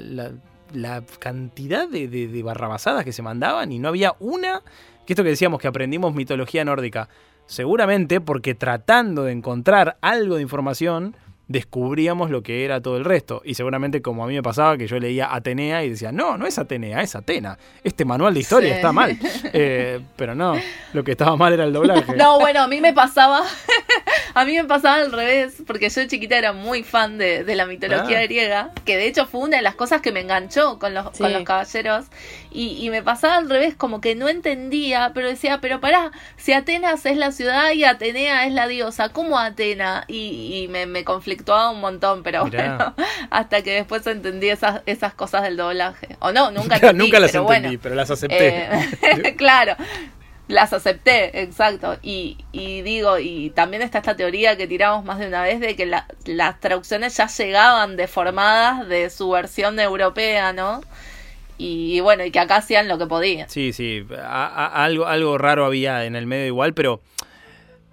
la, cantidad de, de, de barrabasadas que se mandaban y no había una, que esto que decíamos que aprendimos mitología nórdica, seguramente porque tratando de encontrar algo de información, descubríamos lo que era todo el resto. Y seguramente como a mí me pasaba que yo leía Atenea y decía, no, no es Atenea, es Atena. Este manual de historia Sí. está mal. Eh, pero no, lo que estaba mal era el doblaje. No, bueno, a mí me pasaba, A mí me pasaba al revés, porque yo de chiquita era muy fan de, de la mitología Ah. griega, que de hecho fue una de las cosas que me enganchó con los, con los caballeros, y, y me pasaba al revés, como que no entendía, pero decía, pero pará, si Atenas es la ciudad y Atenea es la diosa, ¿cómo Atena? Y, y me, me conflictuaba un montón, pero Mirá. bueno, hasta que después entendí esas, esas cosas del doblaje. O no, nunca entendí, nunca las pero entendí, bueno. pero las acepté. Eh, claro, las acepté, exacto. Y, y digo, y también está esta teoría que tiramos más de una vez de que la- las traducciones ya llegaban deformadas de su versión europea, ¿no? Y, bueno, y que acá hacían lo que podían. Sí, sí, a- a- algo, algo raro había en el medio igual, pero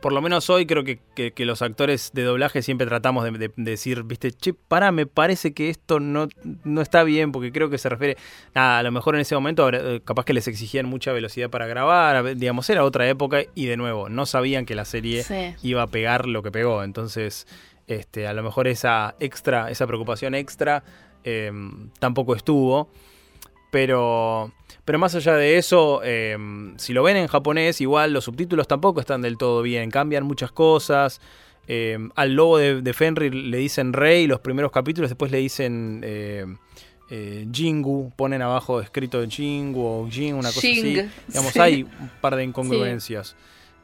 por lo menos hoy creo que, que- que los actores de doblaje siempre tratamos de, de- de decir, viste, che, pará, me parece que esto no, no está bien, porque creo que se refiere, nada, a lo mejor en ese momento eh, capaz que les exigían mucha velocidad para grabar, digamos, era otra época y de nuevo, no sabían que la serie Sí. iba a pegar lo que pegó, entonces, este, a lo mejor esa extra, esa preocupación extra eh, tampoco estuvo. Pero, pero más allá de eso, eh, si lo ven en japonés, igual los subtítulos tampoco están del todo bien. Cambian muchas cosas. Eh, al lobo de, de Fenrir le dicen rey los primeros capítulos, después le dicen eh, eh, Jingu, ponen abajo escrito Jingu o Jin, una cosa así. Jing, Digamos, sí. hay un par de incongruencias.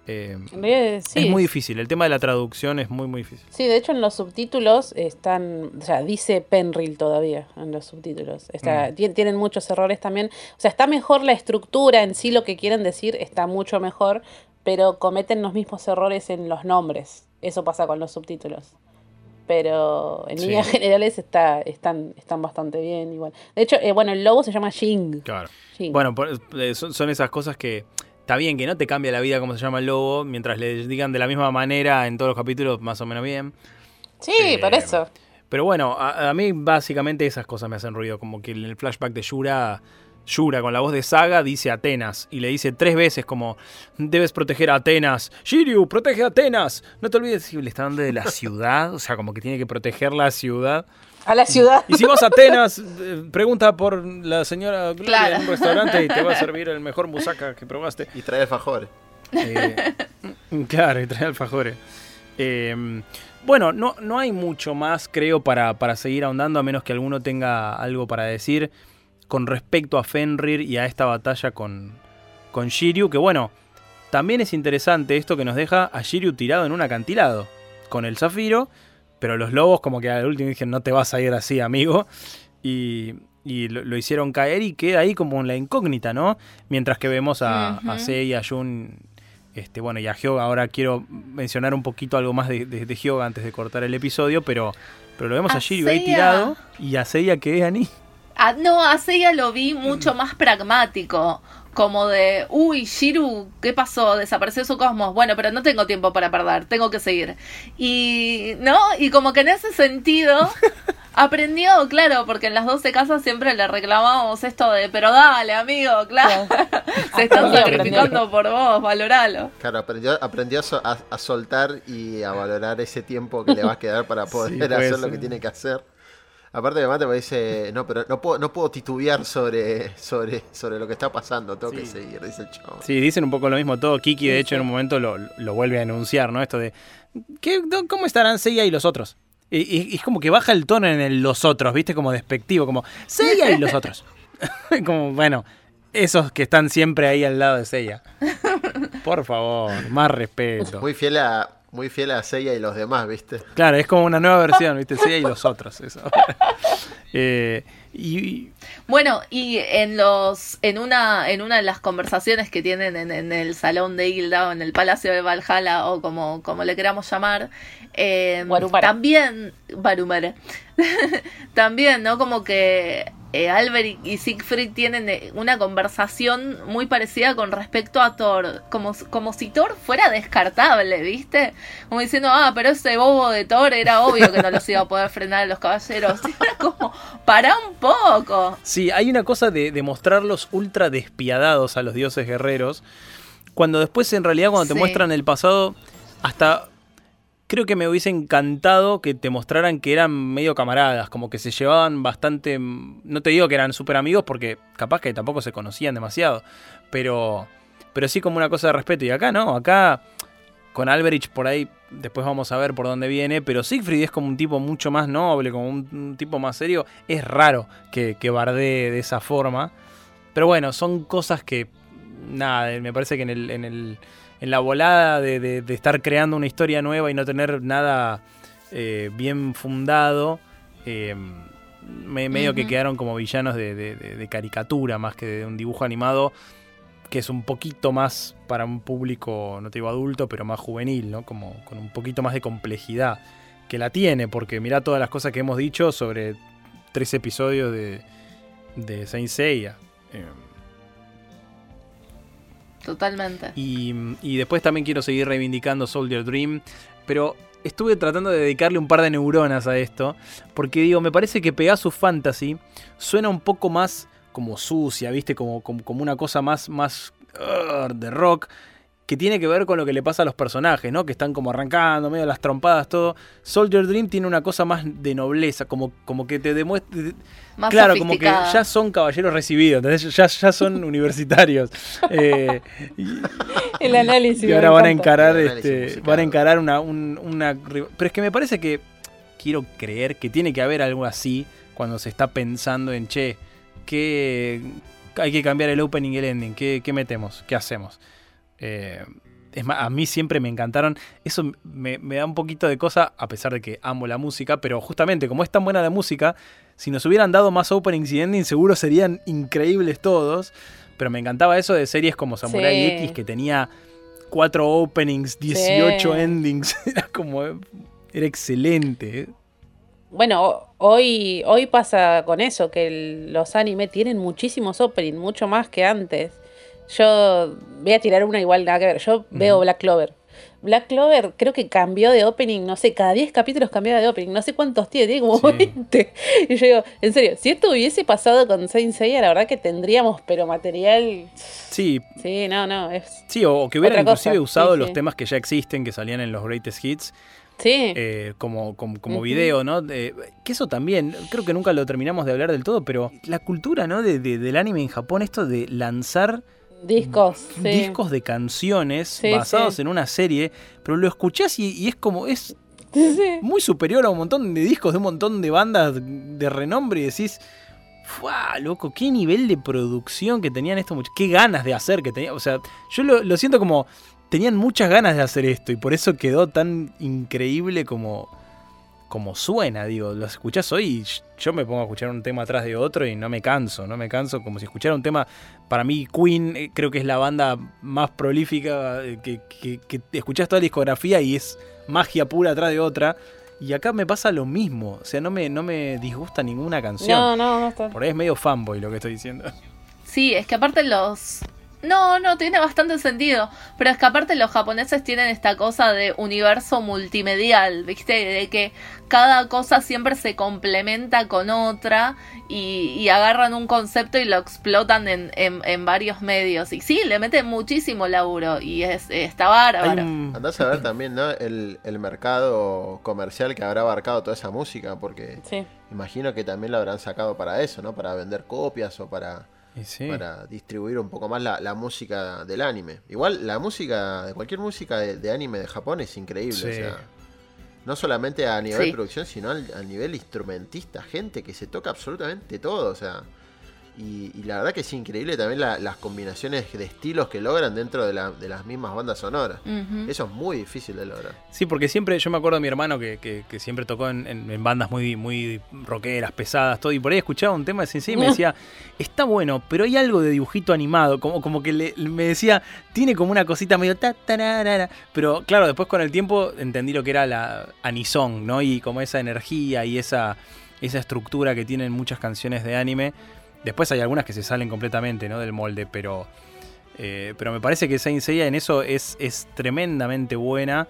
Eh, En realidad, sí, es muy difícil, el tema de la traducción es muy, muy difícil. Sí, de hecho en los subtítulos están, o sea, dice Penril todavía en los subtítulos. Está, Mm. tien- Tienen muchos errores también. O sea, está mejor la estructura en sí, lo que quieren decir está mucho mejor, pero cometen los mismos errores en los nombres. Eso pasa con los subtítulos. Pero en Sí. líneas generales está, están, están bastante bien igual. De hecho, eh, bueno, el lobo se llama Jing. Claro. Jing. Bueno, por- eh, son, son esas cosas que está bien que no te cambia la vida como se llama el lobo, mientras le digan de la misma manera en todos los capítulos, más o menos bien. sí, eh, por eso. Pero bueno, a, a mí básicamente esas cosas me hacen ruido, como que en el flashback de Yura, Yura con la voz de Saga dice Atenas y le dice tres veces como debes proteger a Atenas, Shiryu, protege a Atenas, no te olvides si le está hablando de la ciudad, o sea, como que tiene que proteger la ciudad. A la ciudad. Y si vas a Atenas, eh, pregunta por la señora Gloria Claro. en un restaurante y te va a servir el mejor musaca que probaste. Y trae alfajores. Eh, claro, y trae alfajores. Eh, bueno, no, no hay mucho más, creo, para, para seguir ahondando, a menos que alguno tenga algo para decir con respecto a Fenrir y a esta batalla con, con Shiryu, que bueno, también es interesante esto que nos deja a Shiryu tirado en un acantilado con el zafiro, pero los lobos como que al último dijeron no te vas a ir así, amigo, y, y lo, lo hicieron caer y queda ahí como en la incógnita, ¿no? Mientras que vemos a, a Ujú. Sei, a Jun este, bueno, y a Hyoga, ahora quiero mencionar un poquito algo más de, de, de Hyoga antes de cortar el episodio, pero, pero lo vemos a, A Shiryu ahí Seiya. tirado y a Seiya que es Ani. Ah, no, a Seiya lo vi mucho más pragmático. Como de, uy, Shiru, ¿qué pasó? Desapareció su cosmos. Bueno, pero no tengo tiempo para perder, tengo que seguir. Y, ¿no? Y como que en ese sentido aprendió, claro, porque en las 12 casas siempre le reclamábamos esto de, pero dale, amigo, claro. Se están sacrificando por vos, valoralo. Claro, aprendió, aprendió a, a- soltar y a valorar ese tiempo que le va a quedar para poder Sí, hacer lo que tiene que hacer. Aparte me mata porque dice, no, pero no puedo, no puedo titubear sobre, sobre, sobre lo que está pasando, tengo que seguir, dice el chavo. Sí, dicen un poco lo mismo todo. Kiki, de hecho, en un momento lo, lo vuelve a enunciar, ¿no? Esto de, ¿qué, ¿cómo estarán Seiya y los otros? Y, y- y es como que baja el tono en el los otros, ¿viste? Como despectivo, como Seiya y los otros. como, bueno, esos que están siempre ahí al lado de Seiya. Por favor, más respeto. Muy fiel a, muy fiel a Seiya y los demás, ¿viste? Claro, es como una nueva versión, ¿viste? Seiya y los otros. Eso. Eh, y, y- Bueno, y en los, en una, en una de las conversaciones que tienen en, en el salón de Hilda o en el Palacio de Valhalla o como, como le queramos llamar, eh, también, Warumara, también, ¿no? Como que eh, Albert y Siegfried tienen eh, una conversación muy parecida con respecto a Thor, como, como si Thor fuera descartable, ¿viste? Como diciendo, ah, pero ese bobo de Thor era obvio que no los iba a poder frenar a los caballeros. Era como, para un poco. Sí, hay una cosa de, de mostrarlos ultra despiadados a los dioses guerreros, cuando después en realidad cuando te Sí. muestran el pasado, hasta creo que me hubiese encantado que te mostraran que eran medio camaradas, como que se llevaban bastante, mm, no te digo que eran súper amigos porque capaz que tampoco se conocían demasiado, pero, pero sí como una cosa de respeto. Y acá no, acá con Alberich por ahí después vamos a ver por dónde viene, pero Siegfried es como un tipo mucho más noble, como un, tipo más serio. Es raro que, que bardee de esa forma. Pero bueno, son cosas que, nada, me parece que en, el, en la volada de, de- de estar creando una historia nueva y no tener nada eh, bien fundado, eh, me, medio que quedaron como villanos de, caricatura más que de un dibujo animado que es un poquito más para un público, no te digo adulto, pero más juvenil, ¿no? Como con un poquito más de complejidad que la tiene, porque mira todas las cosas que hemos dicho sobre tres episodios de, de Saint Seiya. Eh, Totalmente. y, y después también quiero seguir reivindicando Soldier Dream, pero estuve tratando de dedicarle un par de neuronas a esto, porque digo, me parece que Pegasus Fantasy suena un poco más como sucia, ¿viste? Como, como, como una cosa más, más de rock, que tiene que ver con lo que le pasa a los personajes, ¿no? Que están como arrancando, medio las trompadas, todo. Soldier Dream tiene una cosa más de nobleza, como, como que te demuestra... Más Claro, como que ya son caballeros recibidos, ¿entendés? Ya, ya son universitarios. Eh, y, El análisis. y ahora van a encarar, este, van a encarar una, un- una, Pero es que me parece que quiero creer que tiene que haber algo así cuando se está pensando en, che, que hay que cambiar el opening y el ending, ¿qué, qué metemos? ¿Qué hacemos? Eh, es más, a mí siempre me encantaron. Eso me, me da un poquito de cosa, a pesar de que amo la música, pero justamente como es tan buena la música, si nos hubieran dado más openings y endings, seguro serían increíbles todos. Pero me encantaba eso de series como Samurai Sí. X, que tenía cuatro openings, 18 Sí. endings. Era como. Era excelente. ¿eh? Bueno, ho- hoy, hoy pasa con eso, que el- los anime tienen muchísimos openings, mucho más que antes. Yo voy a tirar una igual, nada que ver. Yo veo Black Clover. Black Clover creo que cambió de opening, no sé, cada 10 capítulos cambiaba de opening, no sé cuántos tiene, tiene como Sí. 20. Y yo digo, en serio, si esto hubiese pasado con Saint Seiya, la verdad que tendríamos, pero material... Sí, Sí, no, no, es... sí, o, que hubieran cosa, inclusive usado sí, los sí. temas que ya existen, que salían en los Greatest Hits, Sí, eh, como, como, como video, ¿no? Eh, que eso también, creo que nunca lo terminamos de hablar del todo, pero la cultura, ¿no? De, de- del anime en Japón, esto de lanzar discos. sí. discos de canciones Sí, basados sí. en una serie, pero lo escuchás y, y es como, es muy superior a un montón de discos de un montón de bandas de renombre y decís, ¡Fua, loco! ¡Qué nivel de producción que tenían estos muchachos! ¡Qué ganas de hacer que tenían! O sea, yo lo, lo siento como. Tenían muchas ganas de hacer esto y por eso quedó tan increíble como. Como suena, digo. Lo escuchás hoy y yo me pongo a escuchar un tema atrás de otro y no me canso, no me canso. Como si escuchara un tema. Para mí, Queen eh, creo que es la banda más prolífica eh, que, que, que escuchás toda la discografía y es magia pura atrás de otra. Y acá me pasa lo mismo. O sea, no me, no me disgusta ninguna canción. No, no, no está. Por ahí es medio fanboy lo que estoy diciendo. Sí, es que aparte los... No, no, tiene bastante sentido. Pero es que aparte los japoneses tienen esta cosa de universo multimedial, ¿viste? De que cada cosa siempre se complementa con otra y, y agarran un concepto y lo explotan en, en- en varios medios. Y sí, le meten muchísimo laburo y es, está bárbaro. un- Andás a ver también, ¿no? El, el mercado comercial que habrá abarcado toda esa música, porque Sí. imagino que también lo habrán sacado para eso, ¿no? Para vender copias o para, sí. para distribuir un poco más la, la música del anime. Igual la música, de cualquier música de, de anime de Japón es increíble, Sí. o sea, no solamente a nivel Sí. producción, sino al, al nivel instrumentista, gente que se toca absolutamente todo, o sea. Y, y la verdad que es increíble también la- las combinaciones de estilos que logran dentro de, la- de las mismas bandas sonoras. Eso es muy difícil de lograr. Sí, porque siempre, yo me acuerdo de mi hermano que, que- que siempre tocó en, en- en bandas muy, muy rockeras, pesadas, todo, y por ahí escuchaba un tema de Sensei y me decía, está bueno, pero hay algo de dibujito animado, como, como que le- me decía, tiene como una cosita medio ta, tararara", pero claro, después con el tiempo entendí lo que era la anisong, ¿no? Y como esa energía y esa, esa estructura que tienen muchas canciones de anime. Después hay algunas que se salen completamente, ¿no? Del molde, pero... Eh, pero me parece que Saint Seiya en eso es, es tremendamente buena.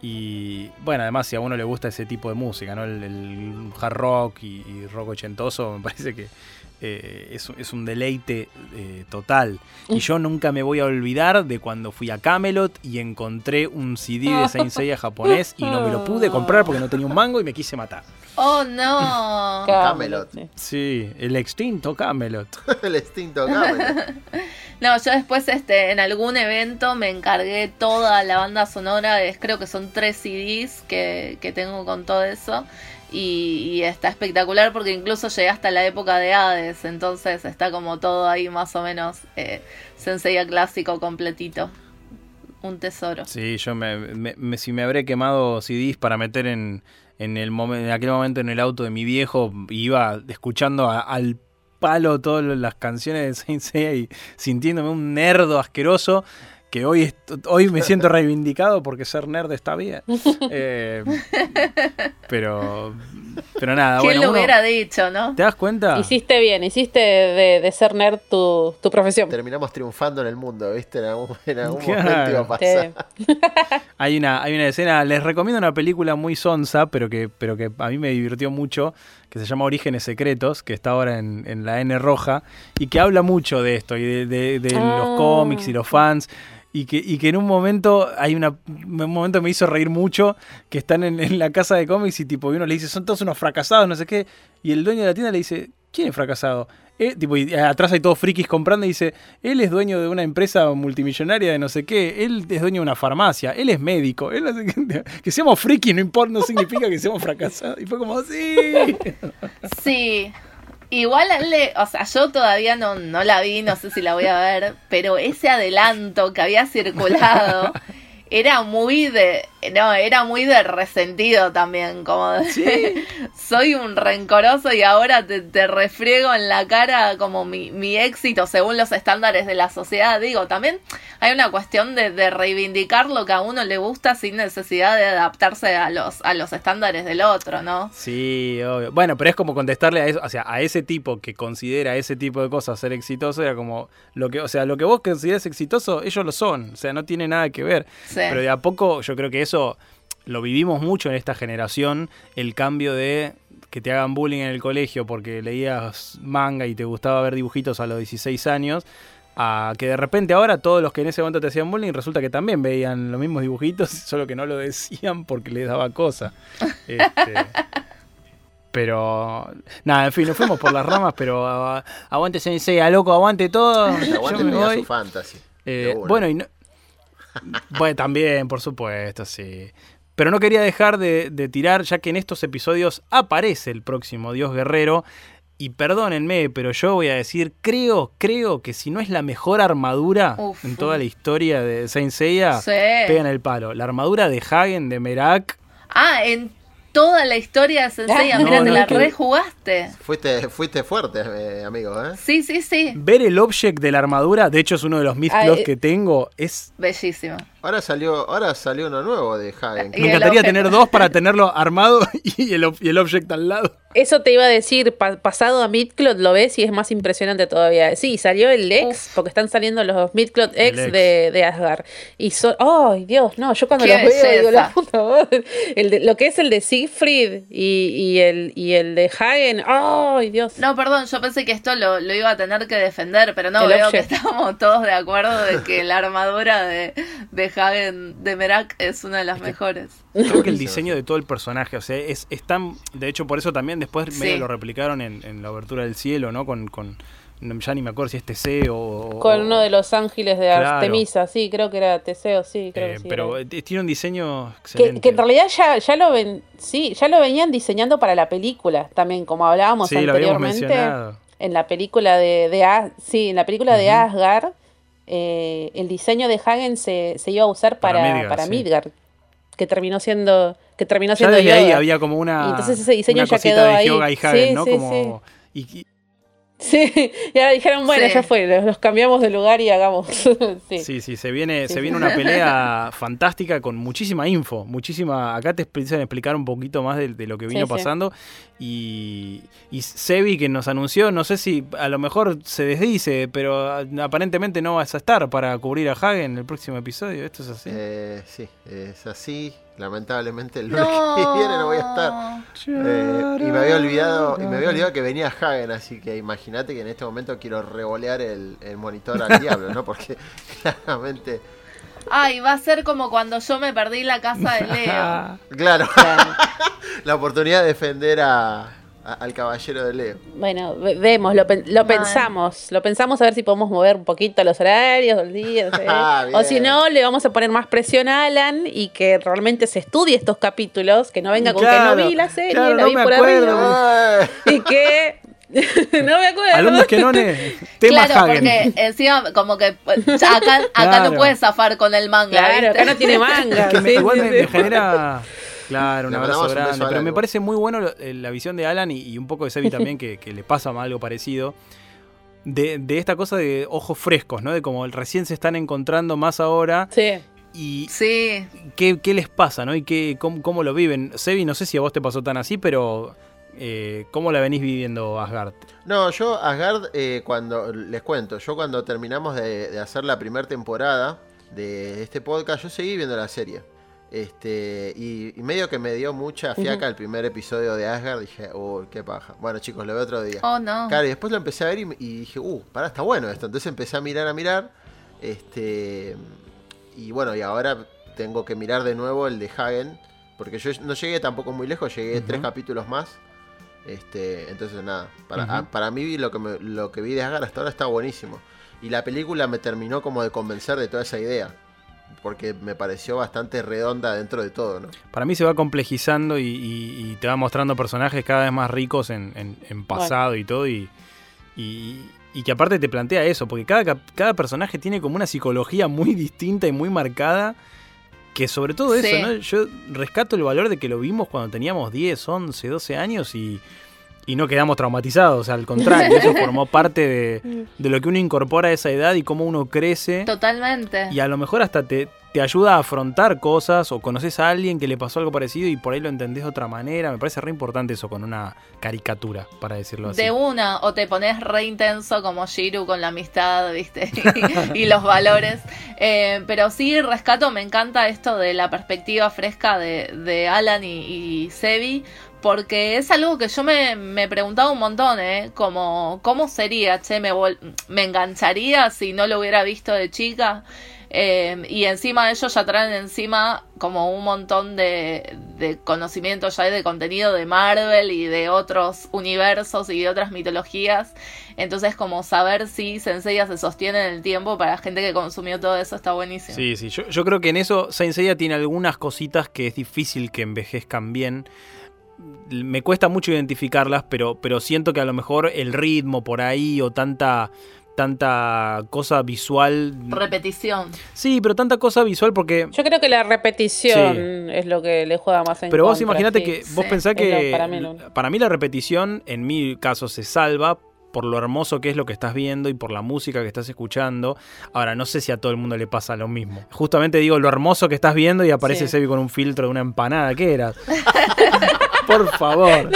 Y bueno, además, si a uno le gusta ese tipo de música, ¿no? El, hard rock y, y rock ochentoso, me parece que eh, es, es un deleite eh, total. Y yo nunca me voy a olvidar de cuando fui a Camelot y encontré un CD de Saint Seiya japonés y no me lo pude comprar porque no tenía un mango y me quise matar. Oh, no. Camelot. sí. El extinto Camelot. el extinto Camelot. No, yo después este, en algún evento me encargué toda la banda sonora, es, creo que son tres CDs que, que tengo con todo eso. Y, y está espectacular porque incluso llegué hasta la época de Hades, entonces está como todo ahí más o menos eh, Senseiya clásico completito. Un tesoro. Sí, yo me, me- me- si me habré quemado CDs para meter en, en, el momen- en aquel momento en el auto de mi viejo, iba escuchando a- al palo todas las canciones de Saint Seiya y sintiéndome un nerdo asqueroso. Que hoy, hoy me siento reivindicado porque ser nerd está bien. Eh, pero, pero nada, ¿Quién bueno, lo uno- hubiera dicho, no? ¿te das cuenta? Hiciste bien, hiciste de, de ser nerd tu, tu profesión. Terminamos triunfando en el mundo, ¿viste? En algún, en algún Claro. momento iba a pasar. Sí. Hay una, hay una escena, les recomiendo una película muy sonsa, pero que, pero que a mí me divirtió mucho, que se llama Orígenes Secretos, que está ahora en, en la N roja, y que habla mucho de esto, y de, de- de Ah. los cómics y los fans. Y que, y que en un momento hay una un momento me hizo reír mucho que están en, en la casa de cómics y tipo uno le dice son todos unos fracasados no sé qué y el dueño de la tienda le dice quién es fracasado Eh, tipo, y atrás hay todos frikis comprando y dice él es dueño de una empresa multimillonaria de no sé qué él es dueño de una farmacia él es médico él sé qué. que seamos frikis no importa no significa que seamos fracasados y fue como sí Sí. Igual le- o sea, yo todavía no, no la vi, no sé si la voy a ver, pero ese adelanto que había circulado era muy de, no, era muy de resentido también, como de, soy un rencoroso y ahora te, te refriego en la cara como mi, mi éxito según los estándares de la sociedad. Digo, también hay una cuestión de, de reivindicar lo que a uno le gusta sin necesidad de adaptarse a los, a los estándares del otro, ¿no? Sí, obvio. Bueno, pero es como contestarle a eso, o sea, a ese tipo que considera ese tipo de cosas ser exitoso, era como lo que, o sea, lo que vos consideras exitoso, ellos lo son, o sea, no tiene nada que ver. Sí. Pero de a poco yo creo que eso lo vivimos mucho en esta generación, el cambio de que te hagan bullying en el colegio porque leías manga y te gustaba ver dibujitos a los 16 años, a que de repente ahora todos los que en ese momento te hacían bullying resulta que también veían los mismos dibujitos, solo que no lo decían porque les daba cosa. Este, pero nada, en fin, nos fuimos por las ramas, pero ah, aguante Sensei, a loco, aguante todo. Aguante yo me Pegasus voy. Fantasy. Eh, bueno, y no- bueno, también, por supuesto, sí. Pero no quería dejar de, de tirar, ya que en estos episodios aparece el próximo Dios Guerrero. Y perdónenme, pero yo voy a decir, creo, creo que si no es la mejor armadura Uf, en toda la historia de Saint Seiya, Sí. pegan el palo. La armadura de Hagen de Merak, Ah, en toda la historia de Senseiya, Ah, mira, no, te no, la que- rejugaste. Fuiste, fuiste fuerte, eh, amigo, ¿eh? Sí, sí, sí. ver el object de la armadura, de hecho es uno de los mythplots eh. que tengo, es Bellísimo. Ahora salió, ahora salió uno nuevo de Hagen. Me encantaría tener dos para tenerlo armado y el, ob- y el object al lado. Eso te iba a decir, pa- pasado a Midcloth lo ves y es más impresionante todavía. Sí, salió el X, Uf. porque están saliendo los Midcloth X, X. De, de Asgard. Y son, ¡ay, Dios! No, yo cuando ¡Qué los veo digo, la puta. El de- lo que es el de Siegfried y, y el, y el de Hagen, ¡ay, Dios! No, perdón, yo pensé que esto lo, lo iba a tener que defender, pero no, El veo object. que estamos todos de acuerdo de que la armadura de, de Hagen de Merak es una de las mejores. Creo que el diseño de todo el personaje, o sea, es, es tan. De hecho, por eso también después Sí. medio lo replicaron en, en la abertura del cielo, ¿no? Con. con no- ya ni me acuerdo si es TC o. Con uno de los ángeles de Claro. Artemisa, sí, creo que era Teseo, sí, creo eh, que sí. pero era. eh, tiene un diseño Que, excelente. que en realidad ya, ya lo ven, sí, ya lo venían diseñando para la película, también, como hablábamos sí, lo anteriormente. mencionado. en la película de, sí, en la película de. Asgard, eh, el diseño de Hagen se, se iba a usar Para para, Midgard, para sí. Midgard, que terminó siendo, que terminó Ya siendo desde ahí había como una. Y entonces ese diseño ya quedó de ahí. Hagen, Sí, ¿no? sí, como. y- y- Sí, y ahora dijeron, bueno, Sí. ya fue, los, los cambiamos de lugar y hagamos. sí. Sí, sí, se viene, Sí, se sí. viene una pelea fantástica con muchísima info, muchísima. Acá te empiezan a explicar un poquito más de, de lo que vino Sí, sí. pasando. Y, y Sebi que nos anunció, no sé si a lo mejor se desdice, pero aparentemente no vas a estar para cubrir a Hagen en el próximo episodio. Esto es así. Eh, sí, es así. Lamentablemente el lunes que viene no voy a estar. Eh, y me había olvidado, y me había olvidado que venía Hagen, así que imagínate que en este momento quiero revolear el, el monitor al diablo, ¿no? Porque claramente. Ay, va a ser como cuando yo me perdí la casa de Leo. Claro. la oportunidad de defender a, a- al caballero de Leo. Bueno, ve- vemos, lo, pen- lo Mal. pensamos. Lo pensamos a ver si podemos mover un poquito los horarios del día. no sé. Ah, o si no, le vamos a poner más presión a Alan y que realmente se estudie estos capítulos. Que no venga con Claro, que no vi la serie, claro, la no vi por acuerdo. arriba. Ay, Y que. no me acuerdo. Alumnos que no ne... Tema claro, Hagen. porque encima como que ya acá, acá Claro. no puedes zafar con el manga. Claro, ¿viste? acá no tiene manga. que me- sí, igual sí, me, sí. me genera. Claro, un abrazo un grande. Pero me parece muy bueno eh, la visión de Alan y, y un poco de Sebi también, que, que le pasa algo parecido. De, de esta cosa de ojos frescos, ¿no? De como recién se están encontrando más ahora Sí. y Sí, qué, qué les pasa, ¿no? Y qué, cómo, cómo lo viven. Sebi, no sé si a vos te pasó tan así, pero eh, ¿cómo la venís viviendo Asgard? No, yo Asgard, eh, cuando les cuento, yo cuando terminamos de, de hacer la primera temporada de este podcast, yo seguí viendo la serie. Este, y, y medio que me dio mucha fiaca el primer episodio de Asgard, dije, uy, qué paja. Bueno, chicos, lo veo otro día. oh no. Claro, y después lo empecé a ver y, y dije, uh, pará, está bueno esto. Entonces empecé a mirar, a mirar. Este. Y bueno, y ahora tengo que mirar de nuevo el de Hagen. Porque yo no llegué tampoco muy lejos, llegué tres capítulos más. Este, entonces nada, para, Ujú. a- para mí lo que, me- lo que vi de Asgard hasta ahora está buenísimo. Y la película me terminó como de convencer de toda esa idea. Porque me pareció bastante redonda dentro de todo, ¿no? Para mí se va complejizando y, y- y te va mostrando personajes cada vez más ricos en, en- en pasado y todo. Y, y- y que aparte te plantea eso, porque cada, cada personaje tiene como una psicología muy distinta y muy marcada. Que sobre todo eso, Sí. ¿no? Yo rescato el valor de que lo vimos cuando teníamos 10, 11, 12 años y, y no quedamos traumatizados. Al contrario, eso formó parte de, de lo que uno incorpora a esa edad y cómo uno crece. Totalmente. Y a lo mejor hasta te, te ayuda a afrontar cosas o conoces a alguien que le pasó algo parecido y por ahí lo entendés de otra manera. Me parece re importante eso con una caricatura, para decirlo así. De una, o te pones re intenso como Shiru con la amistad, ¿viste? y los valores. Eh, pero sí, rescato, me encanta esto de la perspectiva fresca de, de Alan y, y Sebi, porque es algo que yo me, me preguntaba un montón, ¿eh? Como, ¿cómo sería? Che, me, me engancharía si no lo hubiera visto de chica. Eh, y encima de ellos ya traen encima como un montón de, de conocimiento ya de contenido de Marvel y de otros universos y de otras mitologías. Entonces como saber si Senseiya se sostiene en el tiempo para gente que consumió todo eso está buenísimo. Sí, sí, yo, creo que en eso Saint Seiya tiene algunas cositas que es difícil que envejezcan bien. Me cuesta mucho identificarlas, pero, pero siento que a lo mejor el ritmo por ahí o tanta, tanta cosa visual... Repetición. Sí, pero tanta cosa visual porque... Yo creo que la repetición es lo que le juega más en Pero vos sí. que vos Sí, pensás que lo- para mí lo- para mí la repetición en mi caso se salva por lo hermoso que es lo que estás viendo y por la música que estás escuchando. Ahora, no sé si a todo el mundo le pasa lo mismo. Justamente digo lo hermoso que estás viendo y aparece Sí. Sebi con un filtro de una empanada. ¿Qué eras? por favor.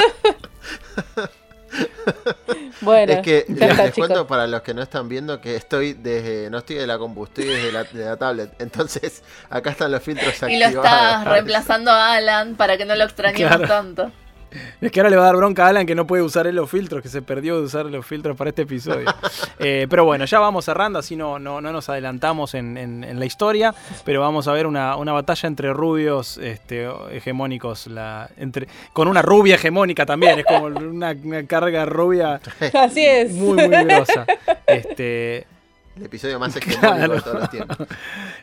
Bueno, Es que ya les, está, les cuento para los que no están viendo que estoy desde, no estoy de la estoy desde la, de la tablet. Entonces, acá están los filtros Y activados. lo estás reemplazando a Alan para que no lo extrañemos Claro. tanto. Es que ahora le va a dar bronca a Alan que no puede usar él los filtros, que se perdió de usar los filtros para este episodio. Eh, pero bueno, ya vamos cerrando, así no, no, no nos adelantamos en, en- en la historia, pero vamos a ver una, una batalla entre rubios este, hegemónicos, la, entre, con una rubia hegemónica también, es como una, una carga rubia Así es. muy, muy grosa. Este, El episodio más hegemónico Claro. de todos los tiempos.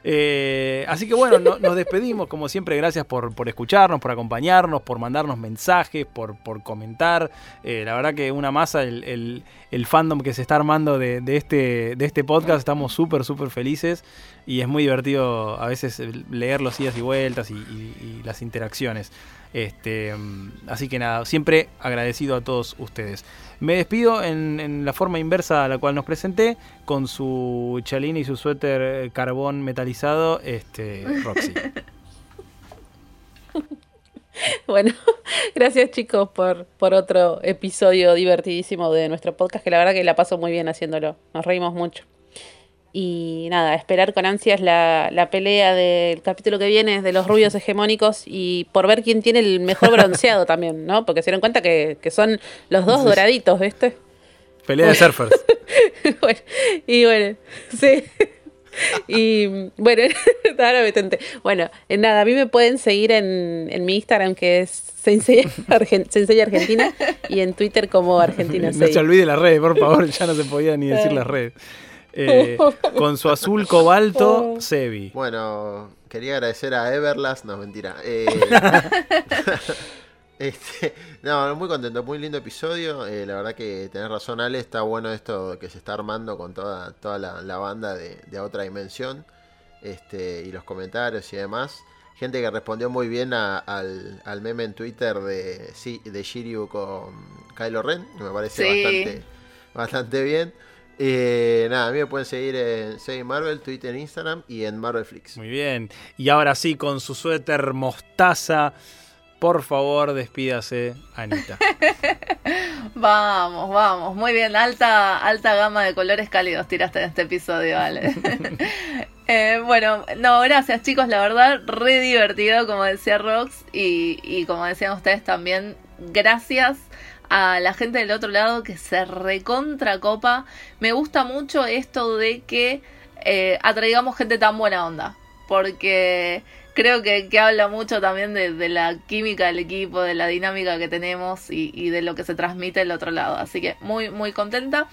Eh, así que bueno, no- nos despedimos. Como siempre, gracias por, por escucharnos, por acompañarnos, por mandarnos mensajes, por, por comentar. Eh, la verdad que una masa, el, el- el fandom que se está armando de, de este, de este podcast, estamos súper, súper felices. Y es muy divertido a veces leer los idas y vueltas y, y- y las interacciones. Este, así que nada, siempre agradecido a todos ustedes. Me despido en, la forma inversa a la cual nos presenté, con su chalín y su suéter eh, carbón metalizado, este, Roxy. Bueno, gracias chicos por, por otro episodio divertidísimo de nuestro podcast, que la verdad que la paso muy bien haciéndolo. Nos reímos mucho. Y nada, esperar con ansias la, la pelea del capítulo que viene de los rubios hegemónicos y por ver quién tiene el mejor bronceado también, ¿no? Porque se dieron cuenta que, que son los dos doraditos, ¿viste? Pelea de surfers. bueno, y bueno, sí. Y bueno, ahora me tenté. Bueno, eh, nada, a mí me pueden seguir en, en mi Instagram que es Sensei, Argen- Sensei Argentina y en Twitter como Argentina No se 6. olvide las redes, por favor, ya no se podía ni decir las redes. Eh, con su azul cobalto, Sebi. Bueno, quería agradecer a Everlast, no, mentira. Eh, este, no, muy contento, muy lindo episodio. eh, la verdad que tenés razón, Ale, está bueno esto que se está armando con toda, toda la, la banda de, de otra dimensión. Este, y los comentarios y demás. Gente que respondió muy bien a- al, al meme en Twitter de, sí, de Shiryu con Kylo Ren. Me parece Sí. bastante, bastante bien. Eh, nada, a mí me pueden seguir en Say Marvel, Twitter, Instagram y en Marvelflix. Muy bien. Y ahora sí, con su suéter mostaza, por favor, despídase, Anita. Vamos, vamos. Muy bien, alta, alta gama de colores cálidos tiraste en este episodio, Ale. Eh, bueno, no, gracias chicos, la verdad, re divertido, como decía Rox, y, y como decían ustedes también, gracias a la gente del otro lado que se recontra copa. Me gusta mucho esto de que eh, atraigamos gente tan buena onda, porque creo que, que habla mucho también de, de la química del equipo, de la dinámica que tenemos y, y de lo que se transmite del otro lado. Así que muy, muy contenta.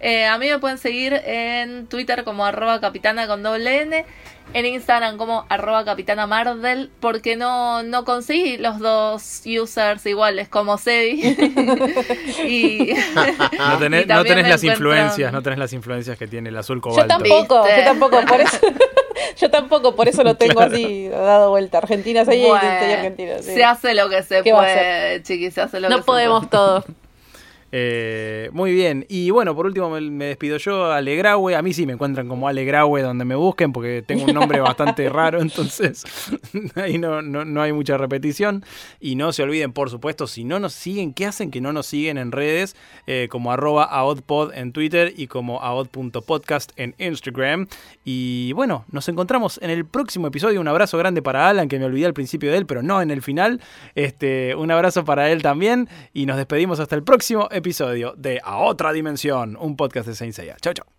Eh, a mí me pueden seguir en Twitter como arroba capitana con doble N, en Instagram como arroba capitana Mardel, porque no, no conseguí los dos users iguales como Sebi. y, No tenés, y no también tenés me las encuentran- influencias, no tenés las influencias que tiene el azul Yo cobalto. tampoco, ¿Viste? yo tampoco, por eso, yo tampoco, por eso lo tengo así dado vuelta. Argentina 6 y Bueno, Sensei Argentina. sí. Se hace lo que se ¿Qué va a puede, chiqui, se hace lo que No se podemos puede. Eh, muy bien. Y bueno, por último me, me despido yo, Alegraue. A mí sí me encuentran como Alegraue donde me busquen porque tengo un nombre bastante raro, entonces ahí no, no, no hay mucha repetición. Y no se olviden, por supuesto, si no nos siguen, ¿qué hacen que no nos siguen en redes? Eh, como arroba aodpod en Twitter y como aod.podcast en Instagram. Y bueno, nos encontramos en el próximo episodio. Un abrazo grande para Alan, que me olvidé al principio de él, pero no en el final. Este, un abrazo para él también. Y nos despedimos hasta el próximo episodio de A Otra Dimensión, un podcast de Saint Seiya. Chau, chau.